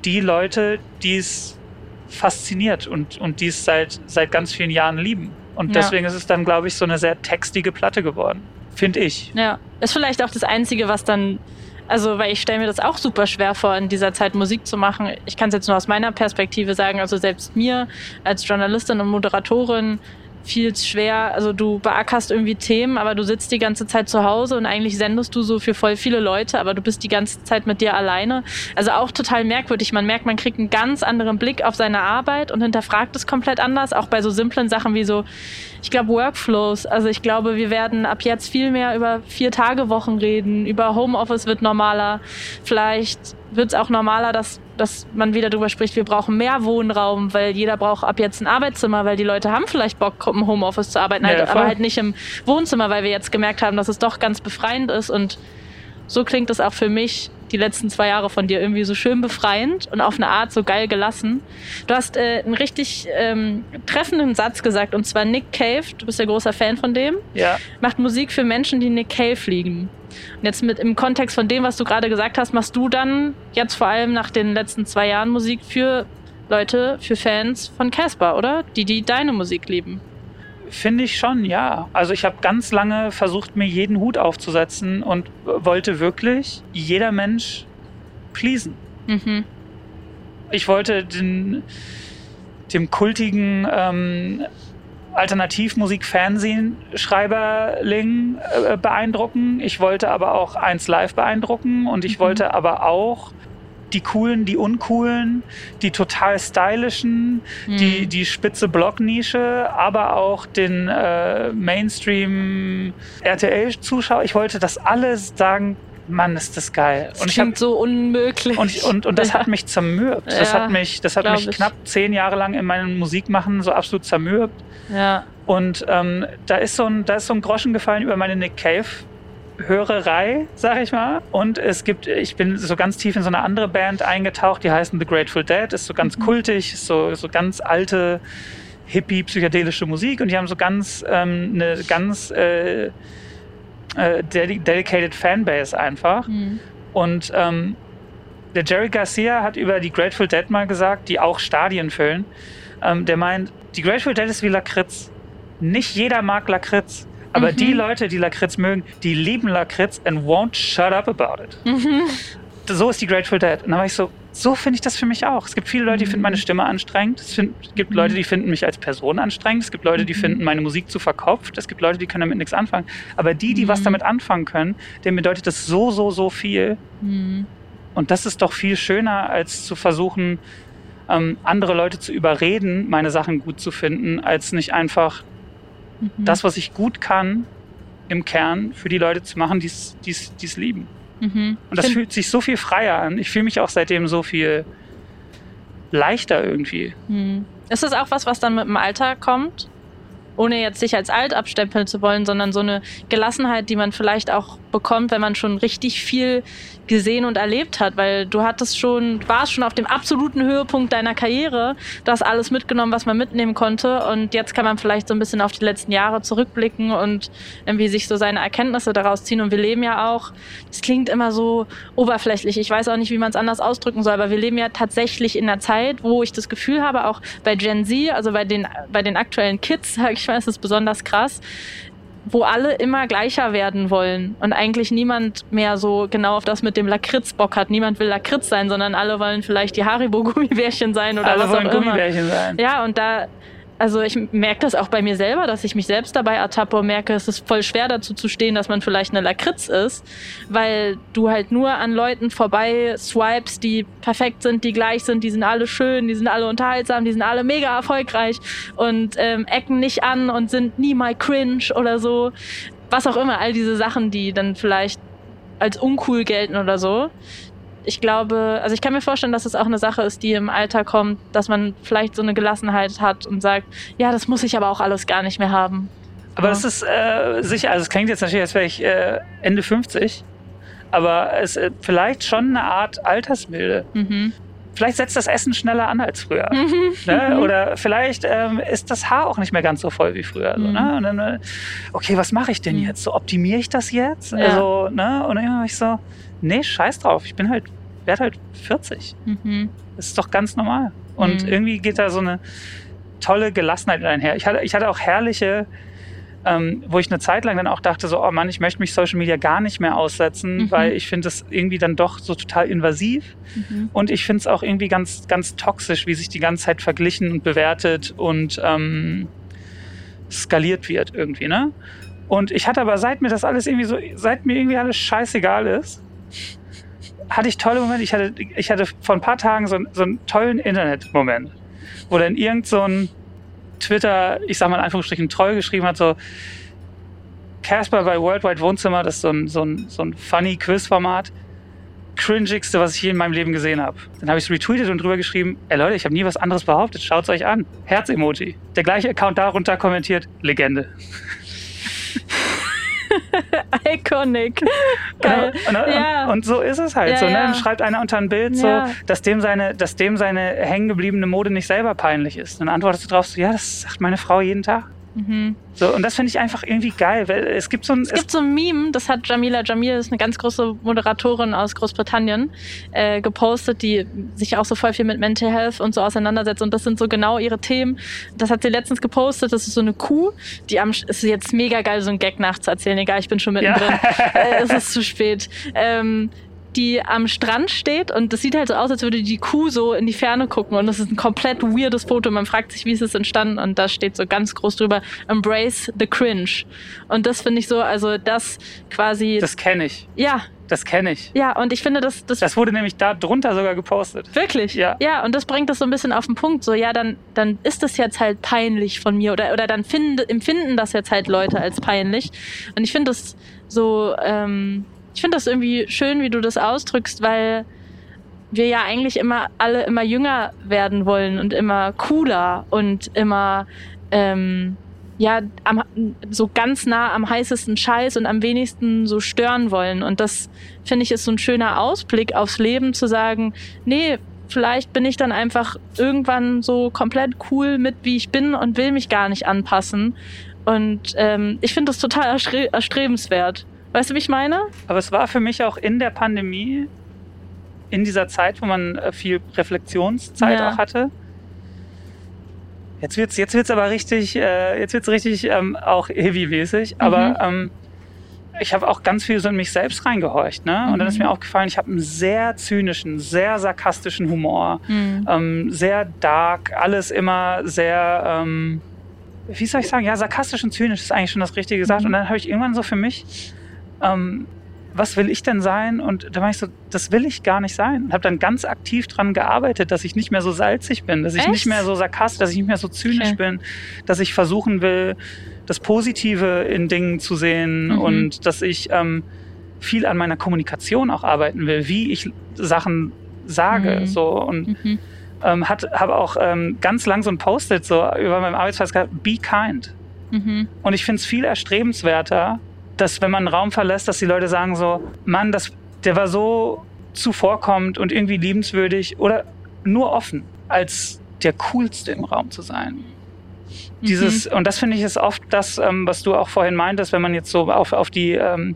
die Leute, die es fasziniert und, und die es seit, seit ganz vielen Jahren lieben. Und Ja. deswegen ist es dann, glaube ich, so eine sehr textige Platte geworden. Finde ich. Ja, ist vielleicht auch das Einzige, was dann, also weil ich stelle mir das auch super schwer vor, in dieser Zeit Musik zu machen. Ich kann es jetzt nur aus meiner Perspektive sagen, also selbst mir als Journalistin und Moderatorin viel schwer, also du beackerst irgendwie Themen, aber du sitzt die ganze Zeit zu Hause und eigentlich sendest du so für voll viele Leute, aber du bist die ganze Zeit mit dir alleine. Also auch total merkwürdig. Man merkt, man kriegt einen ganz anderen Blick auf seine Arbeit und hinterfragt es komplett anders, auch bei so simplen Sachen wie so, ich glaube, Workflows. Also ich glaube, wir werden ab jetzt viel mehr über Vier-Tage-Wochen reden, über Homeoffice wird normaler. Vielleicht wird es auch normaler, dass, dass man wieder darüber spricht, wir brauchen mehr Wohnraum, weil jeder braucht ab jetzt ein Arbeitszimmer, weil die Leute haben vielleicht Bock, im Homeoffice zu arbeiten, Ja, halt, aber halt nicht im Wohnzimmer, weil wir jetzt gemerkt haben, dass es doch ganz befreiend ist. Und so klingt es auch für mich die letzten zwei Jahre von dir irgendwie so schön befreiend und auf eine Art so geil gelassen. Du hast äh, einen richtig ähm, treffenden Satz gesagt und zwar Nick Cave, du bist ja großer Fan von dem, Ja. macht Musik für Menschen, die Nick Cave lieben. Und jetzt mit im Kontext von dem, was du gerade gesagt hast, machst du dann jetzt vor allem nach den letzten zwei Jahren Musik für Leute, für Fans von Casper, oder? Die, die deine Musik lieben. Finde ich schon, ja. Also ich habe ganz lange versucht, mir jeden Hut aufzusetzen und wollte wirklich jeder Mensch pleasen. Mhm. Ich wollte den, dem kultigen ähm, Alternativmusik-Fernsehen-Schreiberling äh, beeindrucken. Ich wollte aber auch eins live beeindrucken und ich Mhm. wollte aber auch die coolen, die uncoolen, die total stylischen, die, Mhm. die spitze Blocknische, aber auch den äh, Mainstream RTL-Zuschauer. Ich wollte das alles sagen, Mann, ist das geil. Das Und klingt so unmöglich. und, und, und das Ja. hat mich zermürbt. Das Ja, hat mich, das hat mich ich. knapp zehn Jahre lang in meinem Musikmachen so absolut zermürbt. Ja. Und ähm, da, ist so ein, da ist so ein Groschen gefallen über meine Nick Cave. Hörerei, sag ich mal. Und es gibt, ich bin so ganz tief in so eine andere Band eingetaucht, die heißen The Grateful Dead, ist so ganz Mhm. kultig, so, so ganz alte, hippie, psychedelische Musik und die haben so ganz, ähm, eine ganz äh, äh, dedi- dedicated Fanbase einfach. Mhm. Und ähm, der Jerry Garcia hat über die Grateful Dead mal gesagt, die auch Stadien füllen. Ähm, der meint, die Grateful Dead ist wie Lakritz. Nicht jeder mag Lakritz. Aber Mhm. die Leute, die Lakritz mögen, die lieben Lakritz and won't shut up about it. Mhm. So ist die Grateful Dead. Und dann war ich so, so finde ich das für mich auch. Es gibt viele Leute, die Mhm. finden meine Stimme anstrengend. Es find, gibt Leute, die finden mich als Person anstrengend. Es gibt Leute, die Mhm. finden meine Musik zu verkopft. Es gibt Leute, die können damit nichts anfangen. Aber die, die was Mhm. damit anfangen können, denen bedeutet das so, so, so viel. Mhm. Und das ist doch viel schöner, als zu versuchen, ähm, andere Leute zu überreden, meine Sachen gut zu finden, als nicht einfach Mhm. das, was ich gut kann, im Kern für die Leute zu machen, die es lieben. Mhm. Und das Find- fühlt sich so viel freier an. Ich fühle mich auch seitdem so viel leichter irgendwie. Hm. Ist das auch was, was dann mit dem Alter kommt? Ohne jetzt sich als alt abstempeln zu wollen, sondern so eine Gelassenheit, die man vielleicht auch bekommt, wenn man schon richtig viel gesehen und erlebt hat, weil du hattest schon, warst schon auf dem absoluten Höhepunkt deiner Karriere, du hast alles mitgenommen, was man mitnehmen konnte. Und jetzt kann man vielleicht so ein bisschen auf die letzten Jahre zurückblicken und irgendwie sich so seine Erkenntnisse daraus ziehen. Und wir leben ja auch, es klingt immer so oberflächlich, ich weiß auch nicht, wie man es anders ausdrücken soll, aber wir leben ja tatsächlich in einer Zeit, wo ich das Gefühl habe, auch bei Gen Z, also bei den, bei den aktuellen Kids, sag ich mal, ist es besonders krass, wo alle immer gleicher werden wollen und eigentlich niemand mehr so genau auf das mit dem Lakritz Bock hat. Niemand will Lakritz sein, sondern alle wollen vielleicht die Haribo-Gummibärchen sein oder Alle was auch immer. Gummibärchen sein. Ja, und da, also ich merke das auch bei mir selber, dass ich mich selbst dabei ertappe und merke, es ist voll schwer dazu zu stehen, dass man vielleicht eine Lakritz ist, weil du halt nur an Leuten vorbei swipes, die perfekt sind, die gleich sind, die sind alle schön, die sind alle unterhaltsam, die sind alle mega erfolgreich und ähm, ecken nicht an und sind nie mal cringe oder so. Was auch immer, all diese Sachen, die dann vielleicht als uncool gelten oder so ich glaube, also ich kann mir vorstellen, dass es auch eine Sache ist, die im Alter kommt, dass man vielleicht so eine Gelassenheit hat und sagt, ja, das muss ich aber auch alles gar nicht mehr haben. Aber Ja. es ist äh, sicher, also es klingt jetzt natürlich, als wäre ich äh, Ende 50, aber es äh, vielleicht schon eine Art Altersmilde. Mhm. Vielleicht setzt das Essen schneller an als früher. Mhm. Ne? Oder vielleicht ähm, ist das Haar auch nicht mehr ganz so voll wie früher. So, Mhm. ne? Und dann, äh, okay, was mache ich denn Mhm. jetzt? So optimiere ich das jetzt? Ja. Also, ne? Und dann war ich so, nee, scheiß drauf. Ich bin halt, werde halt 40. Mhm. Das ist doch ganz normal. Und Mhm. irgendwie geht da so eine tolle Gelassenheit einher. Ich hatte, ich hatte auch herrliche, ähm, wo ich eine Zeit lang dann auch dachte, so, oh Mann, ich möchte mich Social Media gar nicht mehr aussetzen, Mhm. weil ich finde das irgendwie dann doch so total invasiv. Mhm. Und ich finde es auch irgendwie ganz, ganz toxisch, wie sich die ganze Zeit verglichen und bewertet und ähm, skaliert wird irgendwie, ne? Und ich hatte aber, seit mir das alles irgendwie so, seit mir irgendwie alles scheißegal ist, hatte ich tolle Momente. Ich hatte, ich hatte vor ein paar Tagen so, so einen tollen Internet-Moment, wo dann irgend so ein Twitter, ich sag mal in Anführungsstrichen, Troll geschrieben hat, so Casper bei Worldwide Wohnzimmer, das ist so ein, so ein, so ein funny Quiz-Format. Cringigste, was ich je in meinem Leben gesehen habe. Dann habe ich es retweetet und drüber geschrieben, ey Leute, ich habe nie was anderes behauptet, schaut's euch an. Herz-Emoji. Der gleiche Account darunter kommentiert, Legende. Iconic. Geil. Und, und, Ja. und so ist es halt Ja, so. Ne? Dann schreibt einer unter ein Bild so, dass dem seine, dass dem seine hängengebliebene Mode nicht selber peinlich ist. Dann antwortest du drauf so, ja, das sagt meine Frau jeden Tag. Mhm. So, und das finde ich einfach irgendwie geil, weil es gibt so ein, Es gibt so ein Meme, das hat Jamila Jamil, ist eine ganz große Moderatorin aus Großbritannien, äh, gepostet, die sich auch so voll viel mit Mental Health und so auseinandersetzt. Und das sind so genau ihre Themen. Das hat sie letztens gepostet. Das ist so eine Kuh, die am, es ist jetzt mega geil, so ein Gag nachzuerzählen. Egal, ich bin schon mittendrin. äh, es ist zu spät. Ähm, die am Strand steht und das sieht halt so aus, als würde die Kuh so in die Ferne gucken und das ist ein komplett weirdes Foto. Man fragt sich, wie ist es entstanden und da steht so ganz groß drüber, embrace the cringe. Und das finde ich so, also das quasi, das kenne ich. ja, Das kenne ich. ja, und ich finde, das, das, Das wurde nämlich da drunter sogar gepostet. Wirklich? Ja. Ja, und das bringt das so ein bisschen auf den Punkt. So, ja, dann, dann ist das jetzt halt peinlich von mir oder, oder dann find, empfinden das jetzt halt Leute als peinlich. Und ich finde das so, ähm, ich finde das irgendwie schön, wie du das ausdrückst, weil wir ja eigentlich immer alle immer jünger werden wollen und immer cooler und immer ähm, ja am, so ganz nah am heißesten Scheiß und am wenigsten so stören wollen. Und das finde ich ist so ein schöner Ausblick aufs Leben zu sagen, nee, vielleicht bin ich dann einfach irgendwann so komplett cool mit, wie ich bin und will mich gar nicht anpassen. Und ähm, ich finde das total erstre erstrebenswert. Weißt du, wie ich meine? Aber es war für mich auch in der Pandemie, in dieser Zeit, wo man äh, viel Reflexionszeit Ja. auch hatte. Jetzt wird's, jetzt wird's aber richtig, äh, jetzt wird's richtig ähm, auch heavy-mäßig. Aber ähm, ich habe auch ganz viel so in mich selbst reingehorcht. Ne? Und dann ist Mhm. mir aufgefallen, ich habe einen sehr zynischen, sehr sarkastischen Humor. Ähm, sehr dark, alles immer sehr, ähm, wie soll ich sagen, ja, sarkastisch und zynisch ist eigentlich schon das Richtige gesagt. Mhm. Und dann habe ich irgendwann so für mich, ähm, was will ich denn sein? Und da war ich so, das will ich gar nicht sein. Und habe dann ganz aktiv dran gearbeitet, dass ich nicht mehr so salzig bin, dass ich Echt? nicht mehr so sarkastisch, dass ich nicht mehr so zynisch Okay. bin, dass ich versuchen will, das Positive in Dingen zu sehen Mhm. und dass ich ähm, viel an meiner Kommunikation auch arbeiten will, wie ich Sachen sage. Mhm. So und Mhm. ähm, habe auch ähm, ganz lang so ein Post-it so über meinem Arbeitsplatz gehabt, be kind. Mhm. Und ich finde es viel erstrebenswerter, dass wenn man einen Raum verlässt, dass die Leute sagen so, Mann, das, der war so zuvorkommend und irgendwie liebenswürdig oder nur offen, als der coolste im Raum zu sein. Dieses, und das finde ich ist oft das, ähm, was du auch vorhin meintest, wenn man jetzt so auf, auf die ähm,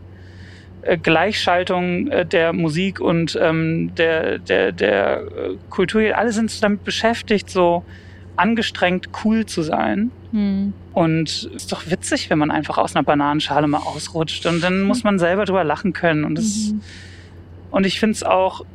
äh, Gleichschaltung äh, der Musik und ähm, der, der, der äh, Kultur, alle sind so damit beschäftigt, so angestrengt cool zu sein. Mhm. Und ist doch witzig, wenn man einfach aus einer Bananenschale mal ausrutscht. Und dann muss man selber drüber lachen können. Und, das, Mhm. und ich finde es auch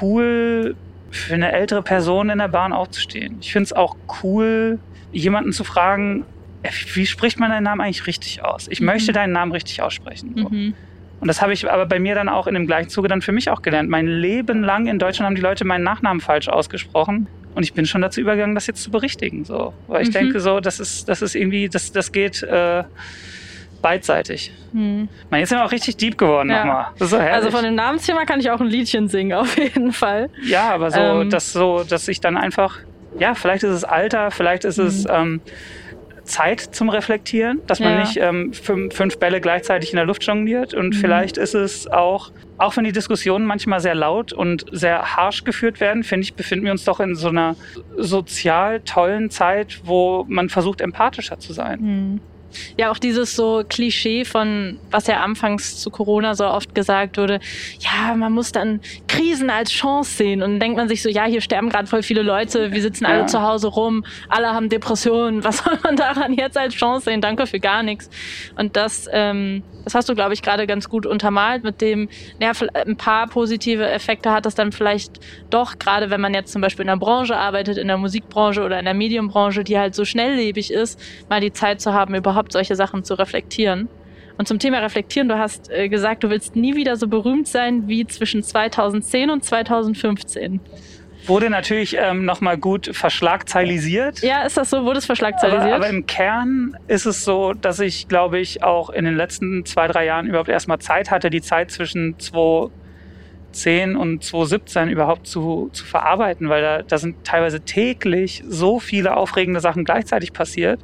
cool, für eine ältere Person in der Bahn aufzustehen. Ich finde es auch cool, jemanden zu fragen, "Ey, wie spricht man deinen Namen eigentlich richtig aus? Ich Mhm. möchte deinen Namen richtig aussprechen. So. Mhm. Und das habe ich aber bei mir dann auch in dem gleichen Zuge dann für mich auch gelernt. Mein Leben lang in Deutschland haben die Leute meinen Nachnamen falsch ausgesprochen. Und ich bin schon dazu übergegangen, das jetzt zu berichtigen. So. Weil ich Mhm. denke so, das ist, das ist irgendwie, das, das geht äh, beidseitig. Mhm. Man, jetzt sind wir auch richtig deep geworden Ja. nochmal. So. Also von dem Namensthema kann ich auch ein Liedchen singen, auf jeden Fall. ja, aber so, Ähm. dass so, dass ich dann einfach, ja, vielleicht ist es Alter, vielleicht ist es ähm, Zeit zum Reflektieren, dass man. Ja. nicht ähm, fünf, fünf Bälle gleichzeitig in der Luft jongliert. Und Mhm. vielleicht ist es auch, auch wenn die Diskussionen manchmal sehr laut und sehr harsch geführt werden, finde ich, befinden wir uns doch in so einer sozial tollen Zeit, wo man versucht, empathischer zu sein. Mhm. Ja, auch dieses so Klischee von, was ja anfangs zu Corona so oft gesagt wurde, ja, man muss dann Krisen als Chance sehen. Und dann denkt man sich so, ja, hier sterben gerade voll viele Leute, wir sitzen alle zu Hause rum, alle haben Depressionen, was soll man daran jetzt als Chance sehen? Danke für gar nichts. Und das, ähm, das hast du, glaube ich, gerade ganz gut untermalt mit dem, ja, ein paar positive Effekte hat das dann vielleicht doch, gerade wenn man jetzt zum Beispiel in der Branche arbeitet, in der Musikbranche oder in der Medienbranche, die halt so schnelllebig ist, mal die Zeit zu haben, überhaupt solche Sachen zu reflektieren. Und zum Thema Reflektieren, du hast äh, gesagt, du willst nie wieder so berühmt sein wie zwischen 2010 und 2015 wurde natürlich ähm, nochmal gut verschlagzeilisiert. Ja, ist das so? Wurde es verschlagzeilisiert? Aber, aber, im Kern ist es so, dass ich, glaube ich, auch in den letzten zwei, drei Jahren überhaupt erstmal Zeit hatte, die Zeit zwischen 2010 und 2017 überhaupt zu, zu verarbeiten, weil da, da sind teilweise täglich so viele aufregende Sachen gleichzeitig passiert.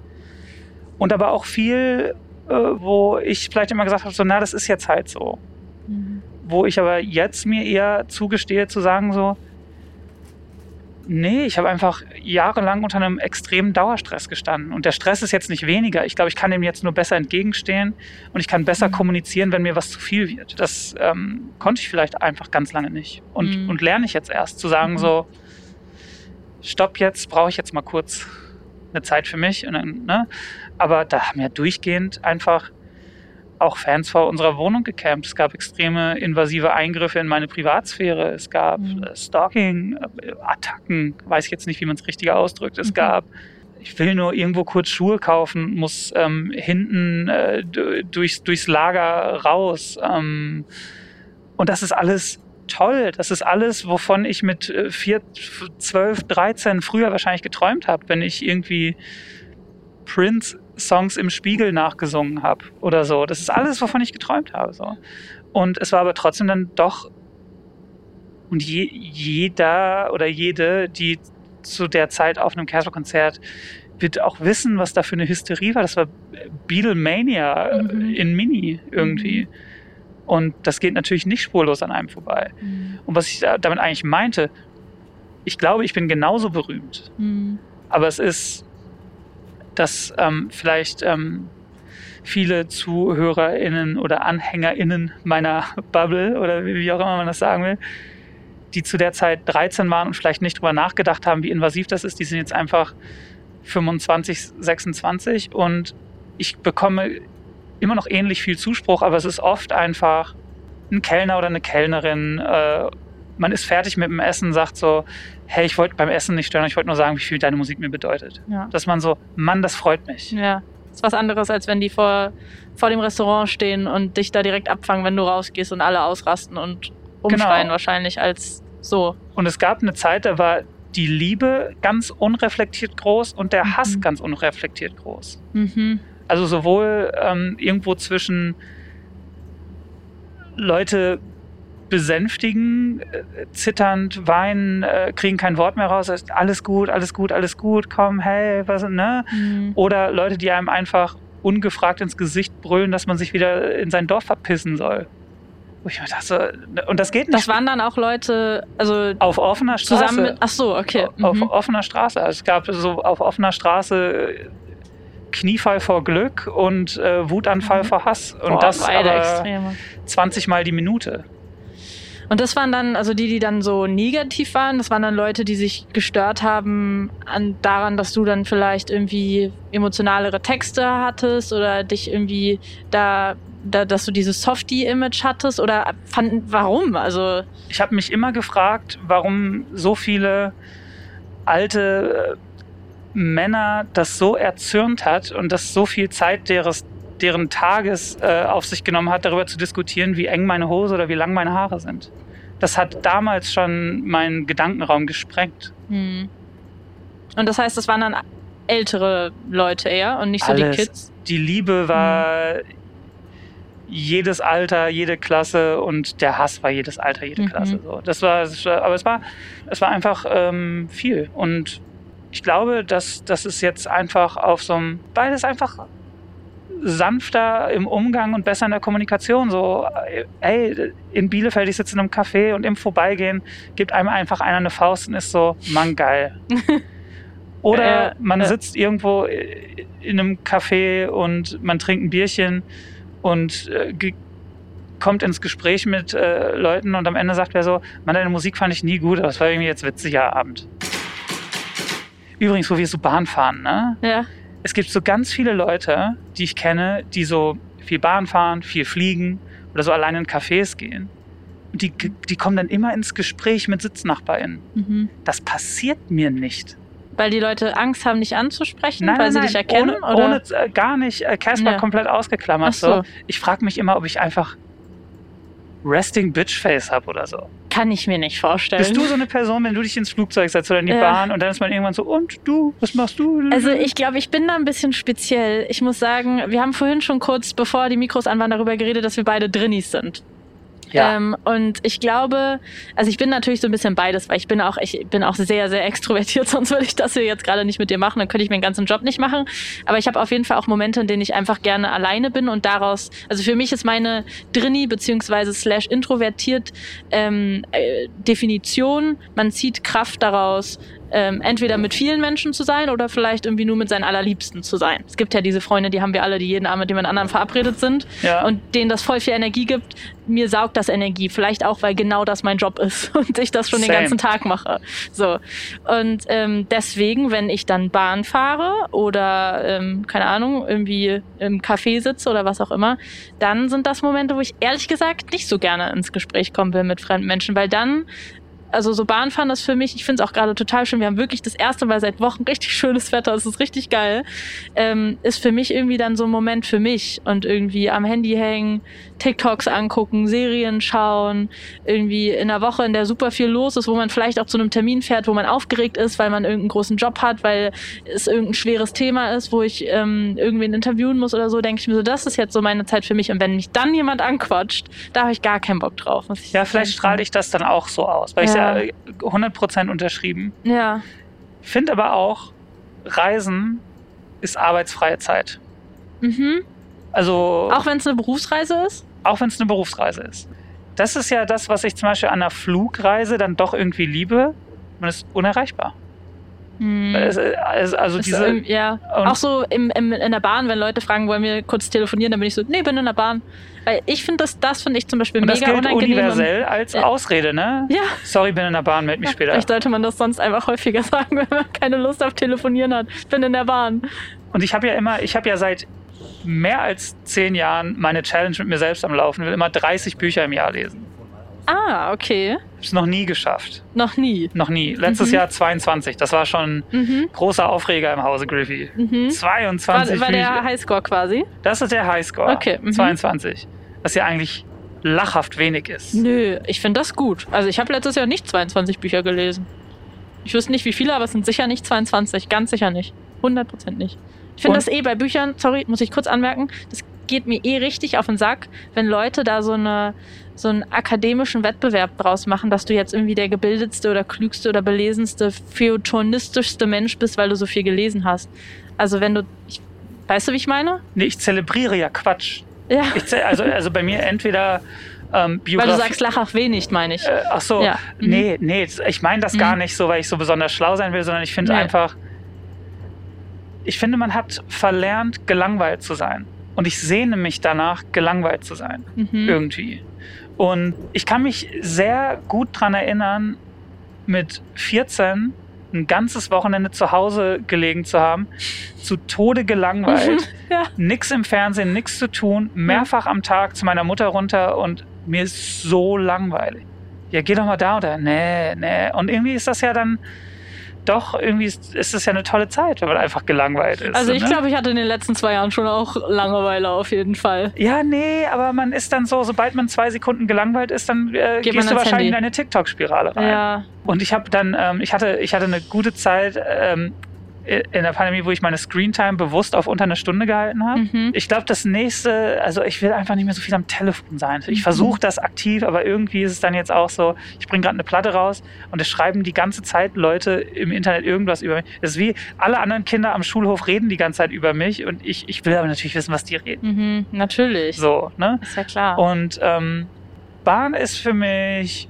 Und aber auch viel, äh, wo ich vielleicht immer gesagt habe, so, na, das ist jetzt halt so. Mhm. Wo ich aber jetzt mir eher zugestehe zu sagen, so, Nee, ich habe einfach jahrelang unter einem extremen Dauerstress gestanden. Und der Stress ist jetzt nicht weniger. Ich glaube, ich kann dem jetzt nur besser entgegenstehen und ich kann besser mhm. kommunizieren, wenn mir was zu viel wird. Das ähm, konnte ich vielleicht einfach ganz lange nicht. Und, mhm. und lerne ich jetzt erst zu sagen, mhm. so, stopp jetzt, brauche ich jetzt mal kurz eine Zeit für mich. Dann, ne? Aber da haben wir durchgehend einfach auch Fans vor unserer Wohnung gecampt. Es gab extreme invasive Eingriffe in meine Privatsphäre. Es gab mhm. Äh, Stalking-Attacken, weiß ich jetzt nicht, wie man es richtiger ausdrückt. Es mhm. gab, ich will nur irgendwo kurz Schuhe kaufen, muss ähm, hinten äh, durchs, durchs Lager raus. Ähm, und das ist alles toll. Das ist alles, wovon ich mit 4, 12, 13 früher wahrscheinlich geträumt habe, wenn ich irgendwie Prince Songs im Spiegel nachgesungen habe oder so. Das ist alles, wovon ich geträumt habe. So. Und es war aber trotzdem dann doch, und je, jeder oder jede, die zu der Zeit auf einem Casper-Konzert wird auch wissen, was da für eine Hysterie war. Das war Beatlemania mhm. in Mini irgendwie. Mhm. Und das geht natürlich nicht spurlos an einem vorbei. Mhm. Und was ich damit eigentlich meinte, ich glaube, ich bin genauso berühmt. Mhm. Aber es ist dass ähm, vielleicht ähm, viele ZuhörerInnen oder AnhängerInnen meiner Bubble oder wie auch immer man das sagen will, die zu der Zeit 13 waren und vielleicht nicht drüber nachgedacht haben, wie invasiv das ist, die sind jetzt einfach 25, 26 und ich bekomme immer noch ähnlich viel Zuspruch, aber es ist oft einfach ein Kellner oder eine Kellnerin. Äh, man ist fertig mit dem Essen, sagt so, hey, ich wollte beim Essen nicht stören, ich wollte nur sagen, wie viel deine Musik mir bedeutet. Ja. Dass man so, Mann, das freut mich. Ja. Das ist was anderes, als wenn die vor, vor dem Restaurant stehen und dich da direkt abfangen, wenn du rausgehst und alle ausrasten und umschreien genau. wahrscheinlich als so. Und es gab eine Zeit, da war die Liebe ganz unreflektiert groß und der mhm. Hass ganz unreflektiert groß. Mhm. Also sowohl ähm, irgendwo zwischen Leute besänftigen, äh, zitternd, weinen, äh, kriegen kein Wort mehr raus, ist alles gut, alles gut, alles gut, komm, hey, was, ne? Mhm. Oder Leute, die einem einfach ungefragt ins Gesicht brüllen, dass man sich wieder in sein Dorf verpissen soll. Ich dachte, und das geht nicht. Das waren dann auch Leute, also auf offener Straße. Zusammen mit, ach so, okay. Mhm. Auf offener Straße. Also es gab so auf offener Straße Kniefall vor Glück und äh, Wutanfall mhm. vor Hass. Und Boah, das aber Extreme. 20 Mal die Minute. Und das waren dann, also die, die dann so negativ waren, das waren dann Leute, die sich gestört haben an, daran, dass du dann vielleicht irgendwie emotionalere Texte hattest oder dich irgendwie da, da dass du dieses Softie-Image hattest oder fanden, warum? Also ich habe mich immer gefragt, warum so viele alte äh, Männer das so erzürnt hat und das so viel Zeit deres, deren Tages äh, auf sich genommen hat, darüber zu diskutieren, wie eng meine Hose oder wie lang meine Haare sind. Das hat damals schon meinen Gedankenraum gesprengt. Hm. Und das heißt, das waren dann ältere Leute eher und nicht so Alles. die Kids? Die Liebe war hm. jedes Alter, jede Klasse und der Hass war jedes Alter, jede mhm. Klasse. So. Das war, aber es war, es war einfach ähm, viel. Und ich glaube, dass, dass es jetzt einfach auf so einem, beides einfach sanfter im Umgang und besser in der Kommunikation. So, ey, in Bielefeld, ich sitze in einem Café und im Vorbeigehen gibt einem einfach einer eine Faust und ist so, Mann, geil. Oder Äh, man äh. sitzt irgendwo in einem Café und man trinkt ein Bierchen und äh, kommt ins Gespräch mit äh, Leuten und am Ende sagt wer so, Mann, deine Musik fand ich nie gut, aber es war irgendwie jetzt witziger Abend. Übrigens, wo wir so Bahn fahren, ne? Ja. Es gibt so ganz viele Leute, die ich kenne, die so viel Bahn fahren, viel fliegen oder so alleine in Cafés gehen. Und die, die kommen dann immer ins Gespräch mit SitznachbarInnen. Mhm. Das passiert mir nicht. Weil die Leute Angst haben, dich anzusprechen, Nein, weil nein, sie nein. dich erkennen? ohne, oder? ohne äh, gar nicht. Äh, Casper Ja. komplett ausgeklammert. Ach so. So. Ich frage mich immer, ob ich einfach Resting Bitch Face habe oder so. Kann ich mir nicht vorstellen. Bist du so eine Person, wenn du dich ins Flugzeug setzt oder in die Ja. Bahn und dann ist man irgendwann so, und du, was machst du? Also ich glaube, ich bin da ein bisschen speziell. Ich muss sagen, wir haben vorhin schon kurz, bevor die Mikros an waren, darüber geredet, dass wir beide Drinnies sind. Ja. Ähm, und ich glaube, also ich bin natürlich so ein bisschen beides, weil ich bin auch, ich bin auch sehr, sehr extrovertiert, sonst würde ich das hier jetzt gerade nicht mit dir machen, dann könnte ich meinen ganzen Job nicht machen. Aber ich habe auf jeden Fall auch Momente, in denen ich einfach gerne alleine bin und daraus, also für mich ist meine Drinni beziehungsweise slash introvertiert ähm, äh, Definition, man zieht Kraft daraus, ähm, entweder mit vielen Menschen zu sein oder vielleicht irgendwie nur mit seinen Allerliebsten zu sein. Es gibt ja diese Freunde, die haben wir alle, die jeden Abend mit dem anderen verabredet sind ja. und denen das voll viel Energie gibt. Mir saugt das Energie. Vielleicht auch, weil genau das mein Job ist und ich das schon Same. den ganzen Tag mache. So. Und ähm, deswegen, wenn ich dann Bahn fahre oder, ähm, keine Ahnung, irgendwie im Café sitze oder was auch immer, dann sind das Momente, wo ich ehrlich gesagt nicht so gerne ins Gespräch kommen will mit fremden Menschen, weil dann also so Bahnfahren ist für mich, ich finde es auch gerade total schön. Wir haben wirklich das erste Mal seit Wochen richtig schönes Wetter, es ist richtig geil. Ähm, ist für mich irgendwie dann so ein Moment für mich und irgendwie am Handy hängen, TikToks angucken, Serien schauen, irgendwie in einer Woche, in der super viel los ist, wo man vielleicht auch zu einem Termin fährt, wo man aufgeregt ist, weil man irgendeinen großen Job hat, weil es irgendein schweres Thema ist, wo ich ähm, irgendwen interviewen muss oder so, denke ich mir so, das ist jetzt so meine Zeit für mich. Und wenn mich dann jemand anquatscht, da habe ich gar keinen Bock drauf. ja, vielleicht strahle ich das dann auch so aus, weil ich Ja. ja äh, 100% unterschrieben. Ja. Finde aber auch, Reisen ist arbeitsfreie Zeit. Mhm. Also Auch wenn es eine Berufsreise ist? auch wenn es eine Berufsreise ist. Das ist ja das, was ich zum Beispiel an einer Flugreise dann doch irgendwie liebe. Man ist unerreichbar. Hm. Es, äh, es, also Das ist diese, irgendwie- ja. und- Auch so im, im, in der Bahn, wenn Leute fragen, wollen wir kurz telefonieren, dann bin ich so, nee, bin in der Bahn. Weil ich finde, das, das finde ich zum Beispiel und das mega gilt unangenehm. universell als Ja. Ausrede, ne? Ja. Sorry, bin in der Bahn, meld mich später. Vielleicht sollte man das sonst einfach häufiger sagen, wenn man keine Lust auf Telefonieren hat. Ich bin in der Bahn. Und ich habe ja immer, ich habe ja seit mehr als zehn Jahren meine Challenge mit mir selbst am Laufen, will immer 30 Bücher im Jahr lesen. Ah, okay. Hab's noch nie geschafft. Noch nie. Noch nie. Letztes Mhm. Jahr 22. Das war schon Mhm. großer Aufreger im Hause Griffey. Mhm. 22 War, war der Bücher. Highscore quasi? Das ist der Highscore. Okay, mhm. 22. Was ja eigentlich lachhaft wenig ist. Nö, ich finde das gut. Also ich habe letztes Jahr nicht 22 Bücher gelesen. Ich wüsste nicht wie viele, aber es sind sicher nicht 22. Ganz sicher nicht. 100% nicht. Ich finde das eh bei Büchern, sorry, muss ich kurz anmerken, das geht mir eh richtig auf den Sack, wenn Leute da so eine so einen akademischen Wettbewerb draus machen, dass du jetzt irgendwie der gebildetste oder klügste oder belesenste, feuilletonistischste Mensch bist, weil du so viel gelesen hast. Also wenn du, ich, weißt du, wie ich meine? Nee, ich zelebriere ja Quatsch. Ja, Ich also, also bei mir entweder ähm, weil Biografie. du sagst lachhaft wenig, meine ich. Äh, ach so, Ja. Mhm. nee, nee, ich meine das gar Mhm. nicht so, weil ich so besonders schlau sein will, sondern ich finde Nee. einfach, ich finde, man hat verlernt, gelangweilt zu sein. Und ich sehne mich danach, gelangweilt zu sein. Mhm. Irgendwie. Und ich kann mich sehr gut dran erinnern, mit 14 ein ganzes Wochenende zu Hause gelegen zu haben, zu Tode gelangweilt, Ja. nix im Fernsehen, nix zu tun, mehrfach am Tag zu meiner Mutter runter und mir ist so langweilig. Ja, geh doch mal da oder nee, nee. Und irgendwie ist das ja dann doch, irgendwie ist, ist das ja eine tolle Zeit, wenn man einfach gelangweilt ist. Also ich ne? glaube, ich hatte in den letzten zwei Jahren schon auch Langeweile auf jeden Fall. Ja, nee, aber man ist dann so, sobald man zwei Sekunden gelangweilt ist, dann äh, Geht man gehst du wahrscheinlich Handy. in eine TikTok-Spirale rein. Ja. Und ich habe dann, ähm, ich hatte, ich hatte eine gute Zeit ähm, in der Pandemie, wo ich meine Screentime bewusst auf unter eine Stunde gehalten habe. Mhm. Ich glaube, das nächste, also ich will einfach nicht mehr so viel am Telefon sein. Ich Mhm. versuche das aktiv, aber irgendwie ist es dann jetzt auch so, ich bringe gerade eine Platte raus und es schreiben die ganze Zeit Leute im Internet irgendwas über mich. Das ist wie alle anderen Kinder am Schulhof reden die ganze Zeit über mich und ich, ich will aber natürlich wissen, was die reden. Mhm. Natürlich. So, ne? Ist ja klar. Und ähm, Bahn ist für mich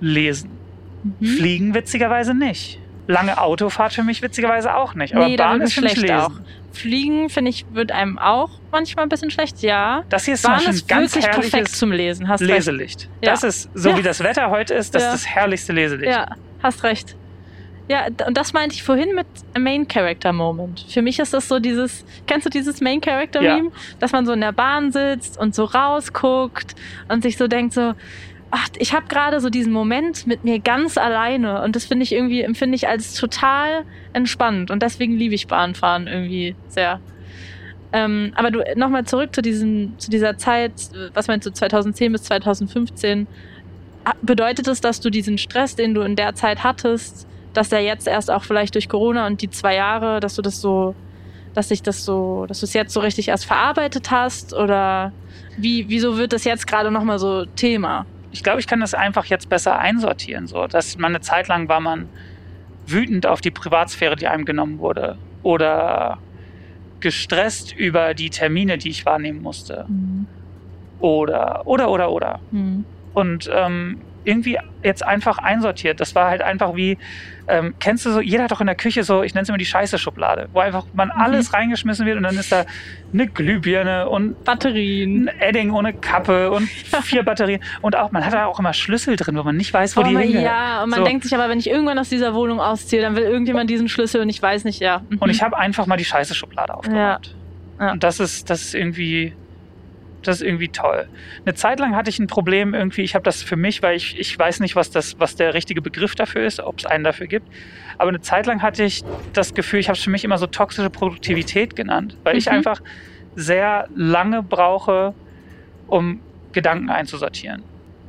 Lesen. Mhm. Fliegen witzigerweise nicht. Lange Autofahrt für mich witzigerweise auch nicht. Aber nee, Bahn ist für schlecht lesen. auch. Fliegen, finde ich, wird einem auch manchmal ein bisschen schlecht, ja. Das hier ist zum Bahn ist ganz wirklich perfekt zum Lesen, hast recht. Leselicht. Ja. Das ist, so Ja. wie das Wetter heute ist, das Ja. ist das herrlichste Leselicht. Ja, hast recht. Ja, und das meinte ich vorhin mit Main Character Moment. Für mich ist das so dieses, kennst du dieses Main Character Ja. Meme? Dass man so in der Bahn sitzt und so rausguckt und sich so denkt so, ach, ich habe gerade so diesen Moment mit mir ganz alleine und das finde ich irgendwie, empfinde ich als total entspannt und deswegen liebe ich Bahnfahren irgendwie sehr. Ähm, aber du, nochmal zurück zu, diesem, zu dieser Zeit, was meinst du, 2010 bis 2015, Ah, bedeutet es, dass du diesen Stress, den du in der Zeit hattest, dass der jetzt erst auch vielleicht durch Corona und die zwei Jahre, dass du das so, dass sich das so, dass du es jetzt so richtig erst verarbeitet hast oder wie, wieso wird das jetzt gerade nochmal so Thema? Ich glaube, ich kann das einfach jetzt besser einsortieren. So, dass man eine Zeit lang war man wütend auf die Privatsphäre, die einem genommen wurde. Oder gestresst über die Termine, die ich wahrnehmen musste. Oder, oder, oder, oder. Hm. und ähm, irgendwie jetzt einfach einsortiert. Das war halt einfach wie, ähm, kennst du so, jeder hat doch in der Küche so, ich nenne es immer die Scheiße-Schublade, wo einfach man Mhm. alles reingeschmissen wird und dann ist da eine Glühbirne und Batterien. ein Edding ohne Kappe und vier Batterien und auch, man hat da auch immer Schlüssel drin, wo man nicht weiß, wo Oh, die hingehören. ja, und man So. denkt sich aber, wenn ich irgendwann aus dieser Wohnung ausziehe, dann will irgendjemand diesen Schlüssel und ich weiß nicht, ja. Mhm. Und ich habe einfach mal die Scheiße-Schublade aufgemacht. Ja. Und das ist, das ist irgendwie, das ist irgendwie toll. Eine Zeit lang hatte ich ein Problem irgendwie, ich habe das für mich, weil ich, ich weiß nicht, was, das, was der richtige Begriff dafür ist, ob es einen dafür gibt. Aber eine Zeit lang hatte ich das Gefühl, ich habe es für mich immer so toxische Produktivität genannt, weil ich Mhm. einfach sehr lange brauche, um Gedanken einzusortieren.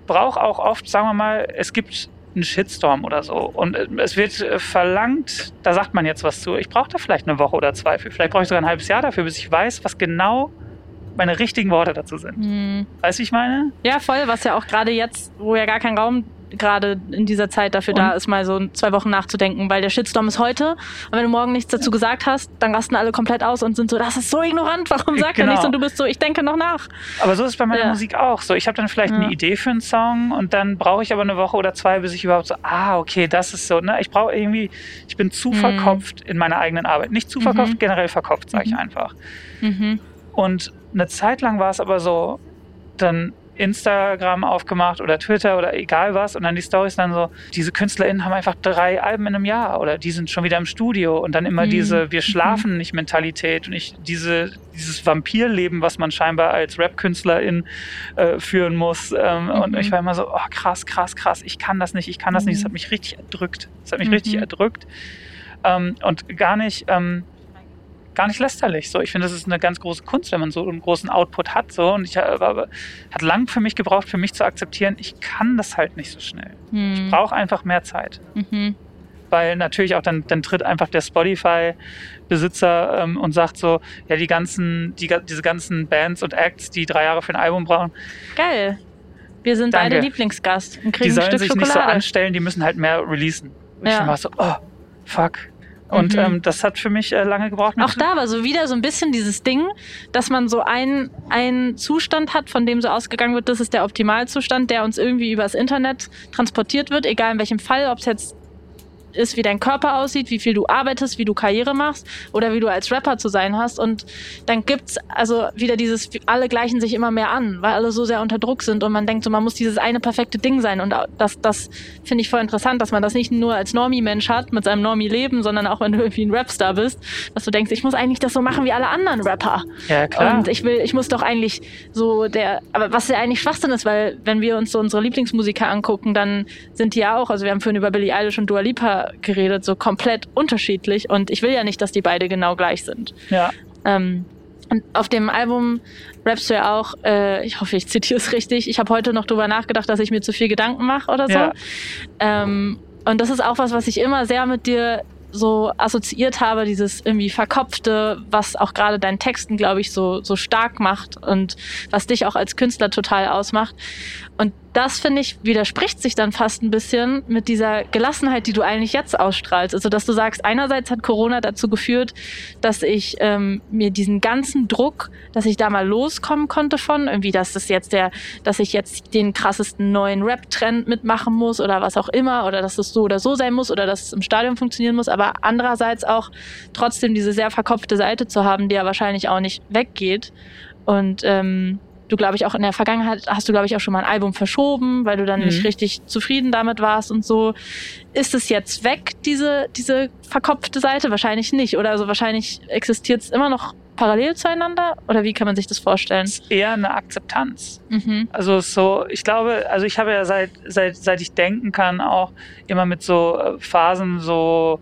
Brauche auch oft, sagen wir mal, es gibt einen Shitstorm oder so und äh, es wird äh, verlangt, da sagt man jetzt was zu. Ich brauche da vielleicht eine Woche oder zwei für. Vielleicht brauche ich sogar ein halbes Jahr dafür, bis ich weiß, was genau meine richtigen Worte dazu sind. Hm. Weißt du, wie ich meine? Ja, voll, was ja auch gerade jetzt, wo ja gar kein Raum gerade in dieser Zeit dafür da Und- ist, mal so zwei Wochen nachzudenken, weil der Shitstorm ist heute und wenn du morgen nichts dazu gesagt hast, dann rasten alle komplett aus und sind so, das ist so ignorant, warum sagt er Genau. nichts und du bist so, ich denke noch nach. Aber so ist es bei meiner Ja. Musik auch. So, ich habe dann vielleicht Ja. eine Idee für einen Song und dann brauche ich aber eine Woche oder zwei, bis ich überhaupt so, ah, okay, das ist so. Ne? Ich brauche irgendwie, ich bin zu Mhm. verkopft in meiner eigenen Arbeit. Nicht zu verkopft, Mhm. generell verkopft, sage ich Mhm. einfach. Mhm. Und eine Zeit lang war es aber so, dann Instagram aufgemacht oder Twitter oder egal was und dann die Stories dann so, diese KünstlerInnen haben einfach drei Alben in einem Jahr oder die sind schon wieder im Studio und dann immer Mhm. diese Wir schlafen nicht Mentalität und ich diese, dieses Vampirleben, was man scheinbar als Rap-Künstlerin äh, führen muss ähm, und Mhm. ich war immer so, oh, krass, krass, krass, ich kann das nicht, ich kann das nicht, Mhm. es hat mich richtig erdrückt, es hat mich Mhm. richtig erdrückt ähm, und gar nicht ähm, gar nicht lästerlich. So, ich finde, das ist eine ganz große Kunst, wenn man so einen großen Output hat. So, und ich habe aber hat lang für mich gebraucht, für mich zu akzeptieren, ich kann das halt nicht so schnell. Ich Mhm. brauche einfach mehr Zeit. Mhm. Weil natürlich auch dann, dann tritt einfach der Spotify-Besitzer ähm, und sagt so, ja, die ganzen, die, diese ganzen Bands und Acts, die drei Jahre für ein Album brauchen, Geil. Wir sind Danke. beide Lieblingsgast und die kriegen ein sollen Stück sich nicht so Schokolade. anstellen, die müssen halt mehr releasen. Und ich Ja. war so, oh, fuck. Und Mhm. ähm, das hat für mich äh, lange gebraucht. Auch da war so wieder so ein bisschen dieses Ding, dass man so einen, einen Zustand hat, von dem so ausgegangen wird, das ist der Optimalzustand, der uns irgendwie übers Internet transportiert wird, egal in welchem Fall, ob es jetzt ist, wie dein Körper aussieht, wie viel du arbeitest, wie du Karriere machst oder wie du als Rapper zu sein hast. Und dann gibt's also wieder dieses, alle gleichen sich immer mehr an, weil alle so sehr unter Druck sind und man denkt so, man muss dieses eine perfekte Ding sein. Und das, das finde ich voll interessant, dass man das nicht nur als Normie-Mensch hat mit seinem Normie-Leben, sondern auch wenn du irgendwie ein Rapstar bist, dass du denkst, ich muss eigentlich das so machen wie alle anderen Rapper. ja, klar. Und ich will, ich muss doch eigentlich so der, aber was ja eigentlich Schwachsinn ist, weil wenn wir uns so unsere Lieblingsmusiker angucken, dann sind die ja auch, also wir haben vorhin über Billie Eilish und Dua Lipa geredet, so komplett unterschiedlich und ich will ja nicht, dass die beide genau gleich sind. ja. Ähm, und auf dem Album rappst du ja auch, äh, ich hoffe, ich zitiere es richtig, ich habe heute noch drüber nachgedacht, dass ich mir zu viel Gedanken mache oder so. Ja. Ähm, und das ist auch was, was ich immer sehr mit dir so assoziiert habe, dieses irgendwie verkopfte, was auch gerade deinen Texten, glaube ich, so, so stark macht und was dich auch als Künstler total ausmacht. Und das, finde ich, widerspricht sich dann fast ein bisschen mit dieser Gelassenheit, die du eigentlich jetzt ausstrahlst. Also, dass du sagst, einerseits hat Corona dazu geführt, dass ich ähm, mir diesen ganzen Druck, dass ich da mal loskommen konnte von, irgendwie, dass das jetzt der, dass ich jetzt den krassesten neuen Rap-Trend mitmachen muss oder was auch immer, oder dass es so oder so sein muss oder dass es im Stadion funktionieren muss, aber andererseits auch trotzdem diese sehr verkopfte Seite zu haben, die ja wahrscheinlich auch nicht weggeht. Und ähm, du, glaube ich, auch in der Vergangenheit hast du, glaube ich, auch schon mal ein Album verschoben, weil du dann mhm. nicht richtig zufrieden damit warst und so. Ist es jetzt weg, diese, diese verkopfte Seite? Wahrscheinlich nicht. Oder also wahrscheinlich existiert es immer noch parallel zueinander? Oder wie kann man sich das vorstellen? Es ist eher eine Akzeptanz. Mhm. Also so, ich glaube, also ich habe ja seit, seit, seit ich denken kann auch immer mit so äh, Phasen so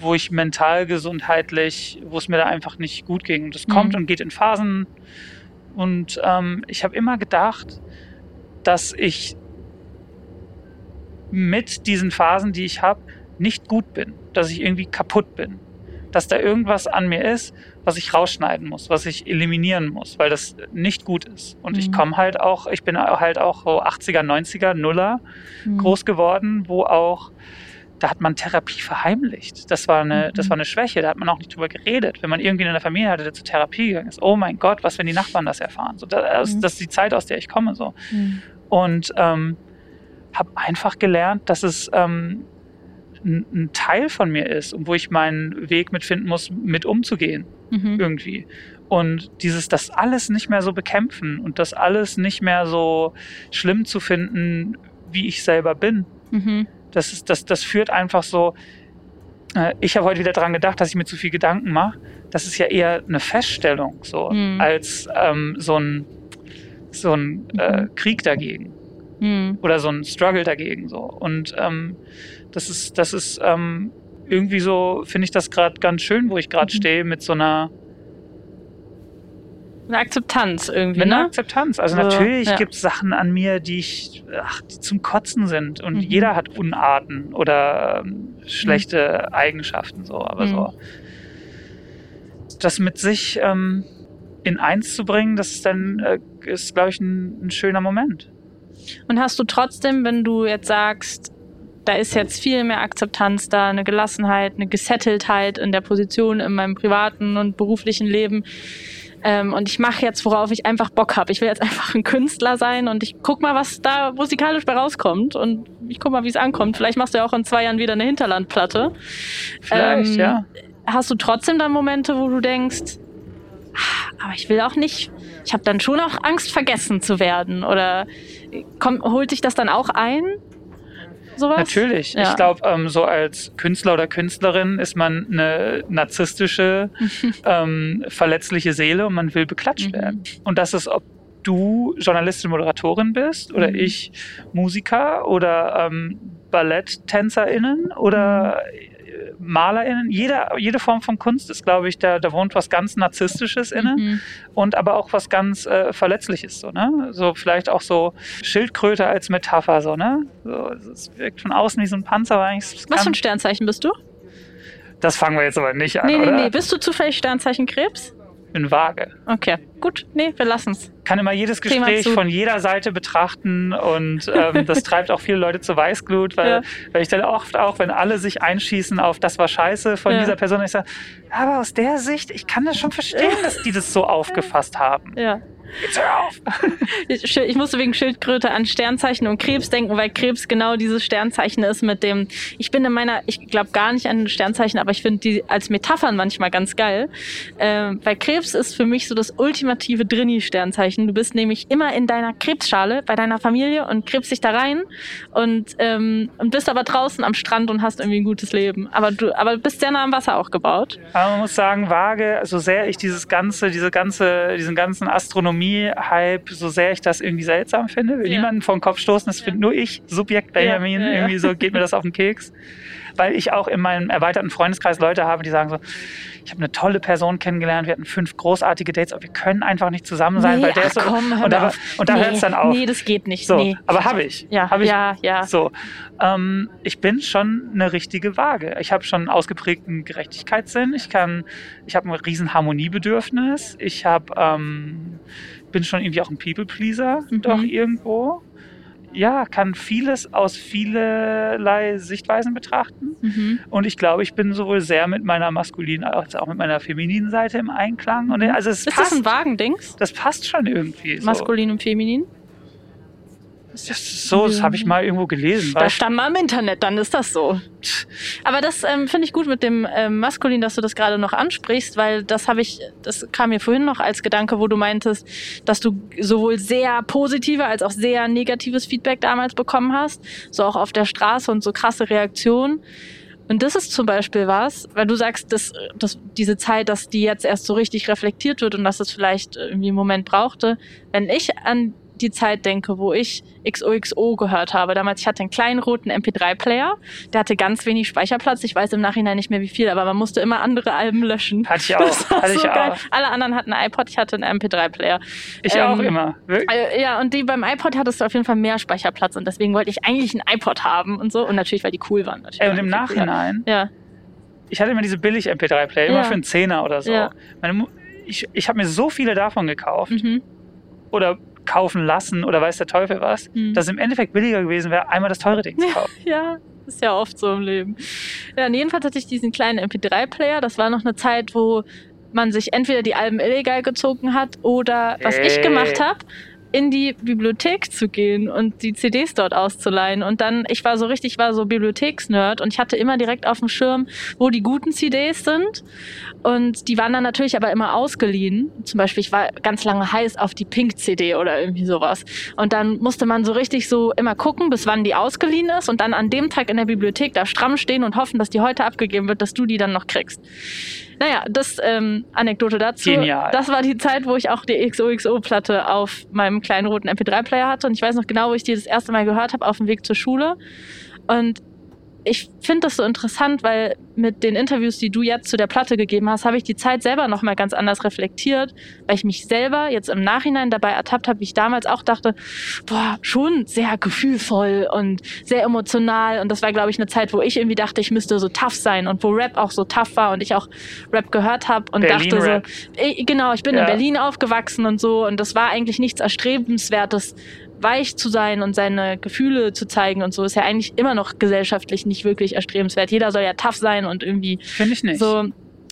wo ich mental gesundheitlich, wo es mir da einfach nicht gut ging. Und das mhm. kommt und geht in Phasen. Und ähm, ich habe immer gedacht, dass ich mit diesen Phasen, die ich habe, nicht gut bin, dass ich irgendwie kaputt bin, dass da irgendwas an mir ist, was ich rausschneiden muss, was ich eliminieren muss, weil das nicht gut ist. Und mhm. ich komme halt auch, ich bin halt auch so 80er, 90er, Nuller mhm. groß geworden, wo auch da hat man Therapie verheimlicht. Das war eine, mhm. das war eine Schwäche, da hat man auch nicht drüber geredet. Wenn man irgendwie in einer Familie hatte, der zur Therapie gegangen ist, oh mein Gott, was, wenn die Nachbarn das erfahren? So, das, mhm. das ist die Zeit, aus der ich komme. So. Mhm. Und ähm, habe einfach gelernt, dass es ähm, ein, ein, Teil von mir ist und wo ich meinen Weg mitfinden muss, mit umzugehen. Mhm. Irgendwie. Und dieses, das alles nicht mehr so bekämpfen und das alles nicht mehr so schlimm zu finden, wie ich selber bin. Mhm das, ist, das, das führt einfach so. Äh, ich habe heute wieder daran gedacht, dass ich mir zu viel Gedanken mache. Das ist ja eher eine Feststellung, so mhm. als ähm, so ein, so ein äh, mhm. Krieg dagegen. Mhm. Oder so ein Struggle dagegen. So. Und ähm, das ist, das ist ähm, irgendwie so, finde ich das gerade ganz schön, wo ich gerade mhm. stehe, mit so einer eine Akzeptanz irgendwie. Mit ne? einer Akzeptanz. Also so, natürlich ja. gibt es Sachen an mir, die ich, ach, die zum Kotzen sind. Und mhm. jeder hat Unarten oder ähm, schlechte mhm. Eigenschaften so. Aber mhm. so das mit sich ähm, in eins zu bringen, das ist dann, äh, ist, glaube ich, ein, ein schöner Moment. Und hast du trotzdem, wenn du jetzt sagst, da ist jetzt viel mehr Akzeptanz da, eine Gelassenheit, eine Gesetteltheit in der Position in meinem privaten und beruflichen Leben. Ähm, und ich mache jetzt, worauf ich einfach Bock habe. Ich will jetzt einfach ein Künstler sein und ich guck mal, was da musikalisch bei rauskommt. Und ich guck mal, wie es ankommt. Vielleicht machst du ja auch in zwei Jahren wieder eine Hinterlandplatte. Vielleicht, ähm, ja. Hast du trotzdem dann Momente, wo du denkst, ah, aber ich will auch nicht, ich habe dann schon auch Angst, vergessen zu werden? Oder kommt, holt dich das dann auch ein? Sowas? Natürlich. Ja. Ich glaube, ähm, so als Künstler oder Künstlerin ist man eine narzisstische, ähm, verletzliche Seele und man will beklatscht mhm. werden. Und das ist, ob du Journalistin, Moderatorin bist oder mhm. ich Musiker oder ähm, BalletttänzerInnen oder mhm. MalerInnen, jede, jede Form von Kunst ist, glaube ich, da, da wohnt was ganz Narzisstisches inne mhm. und aber auch was ganz äh, Verletzliches, so, ne? So vielleicht auch so Schildkröte als Metapher, so, ne? So, es wirkt von außen wie so ein Panzer, aber eigentlich. Was für ein Sternzeichen bist du? Das fangen wir jetzt aber nicht an. Nee, nee, oder? nee. Bist du zufällig Sternzeichen Krebs? Bin vage. Okay, gut. Nee, wir lassen es. Kann immer jedes Gespräch von jeder Seite betrachten und ähm, das treibt auch viele Leute zur Weißglut, weil, ja. weil ich dann oft auch, wenn alle sich einschießen auf das war scheiße von ja. dieser Person, ich sage, aber aus der Sicht, ich kann das schon verstehen, dass die das so aufgefasst haben. Ja. Jetzt hör auf! ich musste wegen Schildkröte an Sternzeichen und Krebs denken, weil Krebs genau dieses Sternzeichen ist mit dem, ich bin in meiner, ich glaube gar nicht an Sternzeichen, aber ich finde die als Metaphern manchmal ganz geil. Ähm, weil Krebs ist für mich so das ultimative Drini-Sternzeichen. Du bist nämlich immer in deiner Krebsschale bei deiner Familie und krebst dich da rein und, ähm, und bist aber draußen am Strand und hast irgendwie ein gutes Leben. Aber du aber bist sehr nah am Wasser auch gebaut. Aber man muss sagen, vage, so sehr ich dieses ganze, diese ganze, diesen ganzen Astronomie Autonomie-Hype, so sehr ich das irgendwie seltsam finde, will Ja. niemanden vor den Kopf stoßen, das Ja. finde nur ich, Subjekt Benjamin, Ja, ja, ja. irgendwie so geht mir das auf den Keks. Weil ich auch in meinem erweiterten Freundeskreis Leute habe, die sagen so, ich habe eine tolle Person kennengelernt, wir hatten fünf großartige Dates, aber wir können einfach nicht zusammen sein, weil der ach ist so. komm, und da, und da nee, hört es dann auf. Nee, das geht nicht. so, nee. aber habe ich. Ja, hab ich ja, ja. So, ähm, ich bin schon eine richtige Waage. Ich habe schon einen ausgeprägten Gerechtigkeitssinn. Ich kann, ich habe ein riesen Harmoniebedürfnis. Ich habe, ähm, bin schon irgendwie auch ein People-Pleaser, Mhm. doch irgendwo. Ja, kann vieles aus vielerlei Sichtweisen betrachten. Mhm. Und ich glaube, ich bin sowohl sehr mit meiner maskulinen als auch mit meiner femininen Seite im Einklang. Und also es Ist passt, das ein Wagendings? das passt schon irgendwie. So. Maskulin und feminin? Das so, das habe ich mal irgendwo gelesen. Da weißt stand mal im Internet, dann ist das so. Aber das ähm, finde ich gut mit dem ähm, Maskulin, dass du das gerade noch ansprichst, weil das habe ich, das kam mir vorhin noch als Gedanke, wo du meintest, dass du sowohl sehr positive als auch sehr negatives Feedback damals bekommen hast, so auch auf der Straße und so krasse Reaktionen. Und das ist zum Beispiel was, weil du sagst, dass, dass diese Zeit, dass die jetzt erst so richtig reflektiert wird und dass es vielleicht irgendwie einen Moment brauchte. Wenn ich an die Zeit denke, wo ich XOXO gehört habe. Damals, ich hatte einen kleinen roten MP3-Player, der hatte ganz wenig Speicherplatz. Ich weiß im Nachhinein nicht mehr wie viel, aber man musste immer andere Alben löschen. Hatte ich auch. Hatte ich so geil. auch. Alle anderen hatten einen iPod, ich hatte einen MP3-Player. Ich Ähm, auch immer. Äh, Ja, und die beim iPod hattest du auf jeden Fall mehr Speicherplatz und deswegen wollte ich eigentlich einen iPod haben und so. Und natürlich, weil die cool waren. Ey, und im. Nachhinein, Ja, ich hatte immer diese billig MP3-Player, immer Ja. für einen Zehner oder so. Ja. Meine ich ich habe mir so viele davon gekauft mhm. oder kaufen lassen oder weiß der Teufel was, Mhm. dass es im Endeffekt billiger gewesen wäre, einmal das teure Ding zu kaufen. Ja, ist ja oft so im Leben. Ja, und jedenfalls hatte ich diesen kleinen MP3-Player. Das war noch eine Zeit, wo man sich entweder die Alben illegal gezogen hat oder, was ich Hey. gemacht habe, in die Bibliothek zu gehen und die CDs dort auszuleihen. Und dann, ich war so richtig, ich war so Bibliotheksnerd und ich hatte immer direkt auf dem Schirm, wo die guten CDs sind. Und die waren dann natürlich aber immer ausgeliehen. Zum Beispiel, ich war ganz lange heiß auf die Pink-CD oder irgendwie sowas. Und dann musste man so richtig so immer gucken, bis wann die ausgeliehen ist und dann an dem Tag in der Bibliothek da stramm stehen und hoffen, dass die heute abgegeben wird, dass du die dann noch kriegst. Naja, das ähm, Anekdote dazu. Genial. Das war die Zeit, wo ich auch die XOXO-Platte auf meinem kleinen roten MP3-Player hatte. Und ich weiß noch genau, wo ich die das erste Mal gehört habe, auf dem Weg zur Schule. Und ich finde das so interessant, weil mit den Interviews, die du jetzt zu der Platte gegeben hast, habe ich die Zeit selber noch mal ganz anders reflektiert, weil ich mich selber jetzt im Nachhinein dabei ertappt habe, wie ich damals auch dachte, boah, schon sehr gefühlvoll und sehr emotional und das war glaube ich eine Zeit, wo ich irgendwie dachte, ich müsste so tough sein und wo Rap auch so tough war und ich auch Rap gehört habe und dachte Berlin-Rap. so, ich, genau, ich bin Ja. in Berlin aufgewachsen und so und das war eigentlich nichts erstrebenswertes weich zu sein und seine Gefühle zu zeigen und so ist ja eigentlich immer noch gesellschaftlich nicht wirklich erstrebenswert. Jeder soll ja tough sein und irgendwie Finde ich nicht. so,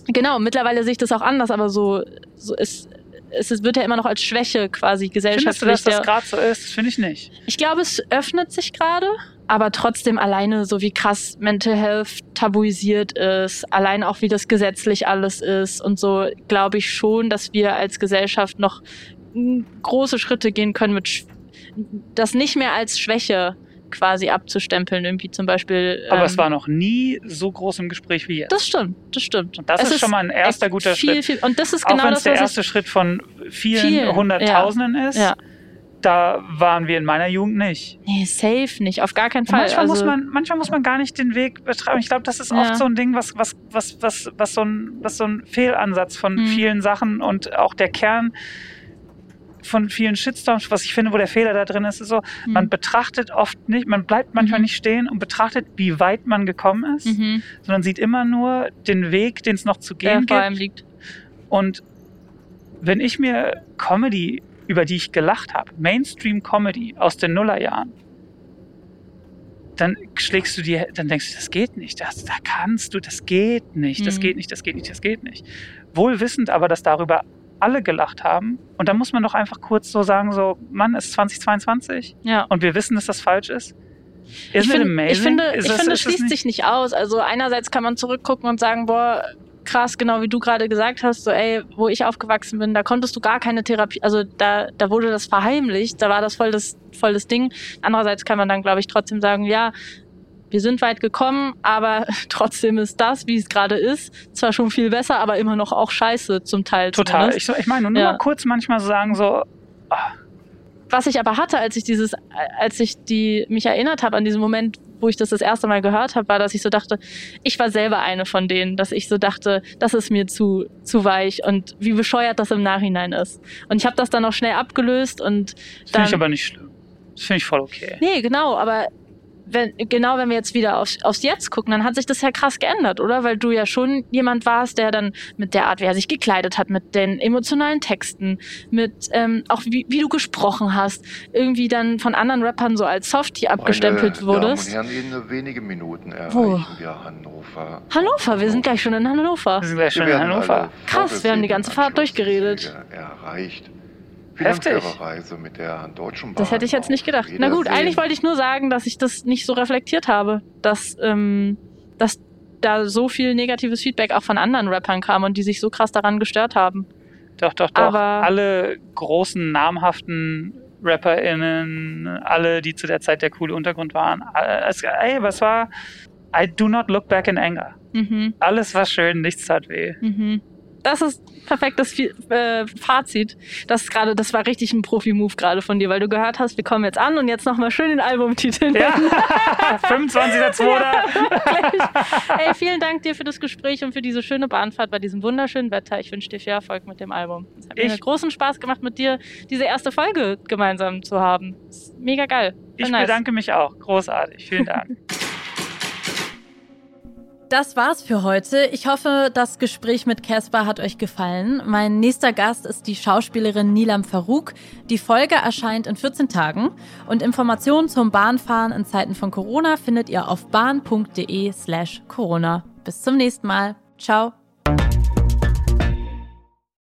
genau, mittlerweile sehe ich das auch anders, aber so, so ist, es wird ja immer noch als Schwäche quasi Findest du, gesellschaftlich. dass das gerade so ist? Finde ich nicht. ich glaube, es öffnet sich gerade, aber trotzdem alleine so wie krass Mental Health tabuisiert ist, allein auch wie das gesetzlich alles ist und so, glaube ich schon, dass wir als Gesellschaft noch mm, große Schritte gehen können mit das nicht mehr als Schwäche quasi abzustempeln, irgendwie zum Beispiel. Aber ähm, es war noch nie so groß im Gespräch wie jetzt. Das stimmt, das stimmt. Und das Es ist schon mal ein erster guter viel, Schritt. Viel, und das ist Auch genau wenn es der erste Schritt von vielen, Vielen, Hunderttausenden ist, Ja. da waren wir in meiner Jugend nicht. ich. Nee, safe nicht, auf gar keinen Und Fall. manchmal, also, muss man, manchmal muss man gar nicht den Weg betreiben. Ich glaube, das ist Ja. oft so ein Ding, was, was, was, was, was, so, ein, was so ein Fehlansatz von Mhm. vielen Sachen und auch der Kern von vielen Shitstorms, was ich finde, wo der Fehler da drin ist, ist so, Mhm. man betrachtet oft nicht, man bleibt manchmal Mhm. nicht stehen und betrachtet, wie weit man gekommen ist, mhm, sondern sieht immer nur den Weg, den es noch zu der gehen vor gibt. liegt. Und wenn ich mir Comedy, über die ich gelacht habe, Mainstream-Comedy aus den Nullerjahren, dann schlägst du dir, dann denkst du, das geht nicht, das, da kannst du, das geht nicht, das Mhm. geht nicht, das geht nicht, das geht nicht. Wohl wissend aber, dass darüber alle gelacht haben. Und da muss man doch einfach kurz so sagen, so, Mann, es ist 2022 Ja. und wir wissen, dass das falsch ist. Ich, Isn't it find, ich finde, Ist ich das- finde es schließt nicht- sich nicht aus. Also einerseits kann man zurückgucken und sagen, boah, krass, genau wie du gerade gesagt hast, so ey, wo ich aufgewachsen bin, da konntest du gar keine Therapie, also da, da wurde das verheimlicht, da war das voll das, voll das Ding. Andererseits kann man dann, glaube ich, trotzdem sagen, ja, wir sind weit gekommen, aber trotzdem ist das, wie es gerade ist, zwar schon viel besser, aber immer noch auch scheiße zum Teil. Total. Ich, ich, meine, nur ja. mal kurz manchmal sagen so. Oh. Was ich aber hatte, als ich dieses, als ich die mich erinnert habe an diesen Moment, wo ich das das erste Mal gehört habe, war, dass ich so dachte, ich war selber eine von denen, dass ich so dachte, das ist mir zu zu weich und wie bescheuert das im Nachhinein ist. Und ich habe das dann auch schnell abgelöst und finde ich aber nicht schlimm. Das finde ich voll okay. Nee, genau, aber wenn, genau wenn wir jetzt wieder aufs, aufs Jetzt gucken, dann hat sich das ja krass geändert, oder? Weil du ja schon jemand warst, der dann mit der Art, wie er sich gekleidet hat, mit den emotionalen Texten, mit ähm, auch wie, wie du gesprochen hast, irgendwie dann von anderen Rappern so als Softie abgestempelt Meine wurdest. Damen und Herren, in nur wenige Minuten erreichen Wo? wir Hannover. Hannover, wir sind gleich schon in Hannover. Wir sind gleich schon in Hannover. Krass, wir haben die ganze Fahrt durchgeredet. Erreicht. Heftig. Reise mit der Deutschen Bahn. Das hätte ich jetzt nicht gedacht. Na gut, eigentlich wollte ich nur sagen, dass ich das nicht so reflektiert habe, dass, ähm, dass da so viel negatives Feedback auch von anderen Rappern kam und die sich so krass daran gestört haben. Doch, doch, doch. Aber alle großen, namhaften RapperInnen, alle, die zu der Zeit der coole Untergrund waren. Es, ey, was war? I do not look back in anger. Mhm. Alles war schön, nichts tat weh. Mhm das ist perfektes äh, Fazit. Das gerade, das war richtig ein Profi-Move gerade von dir, weil du gehört hast, wir kommen jetzt an und jetzt nochmal schön den Albumtitel. Ja. 25.2. Ja, Ey, vielen Dank dir für das Gespräch und für diese schöne Bahnfahrt bei diesem wunderschönen Wetter. Ich wünsche dir viel Erfolg mit dem Album. Es hat ich, mir großen Spaß gemacht, mit dir diese erste Folge gemeinsam zu haben. mega geil. Ich nice. bedanke mich auch. Großartig. Vielen Dank. Das war's für heute. Ich hoffe, das Gespräch mit Caspar hat euch gefallen. Mein nächster Gast ist die Schauspielerin Nilam Farouk. Die Folge erscheint in 14 Tagen und Informationen zum Bahnfahren in Zeiten von Corona findet ihr auf bahn.de slash Corona. Bis zum nächsten Mal. Ciao.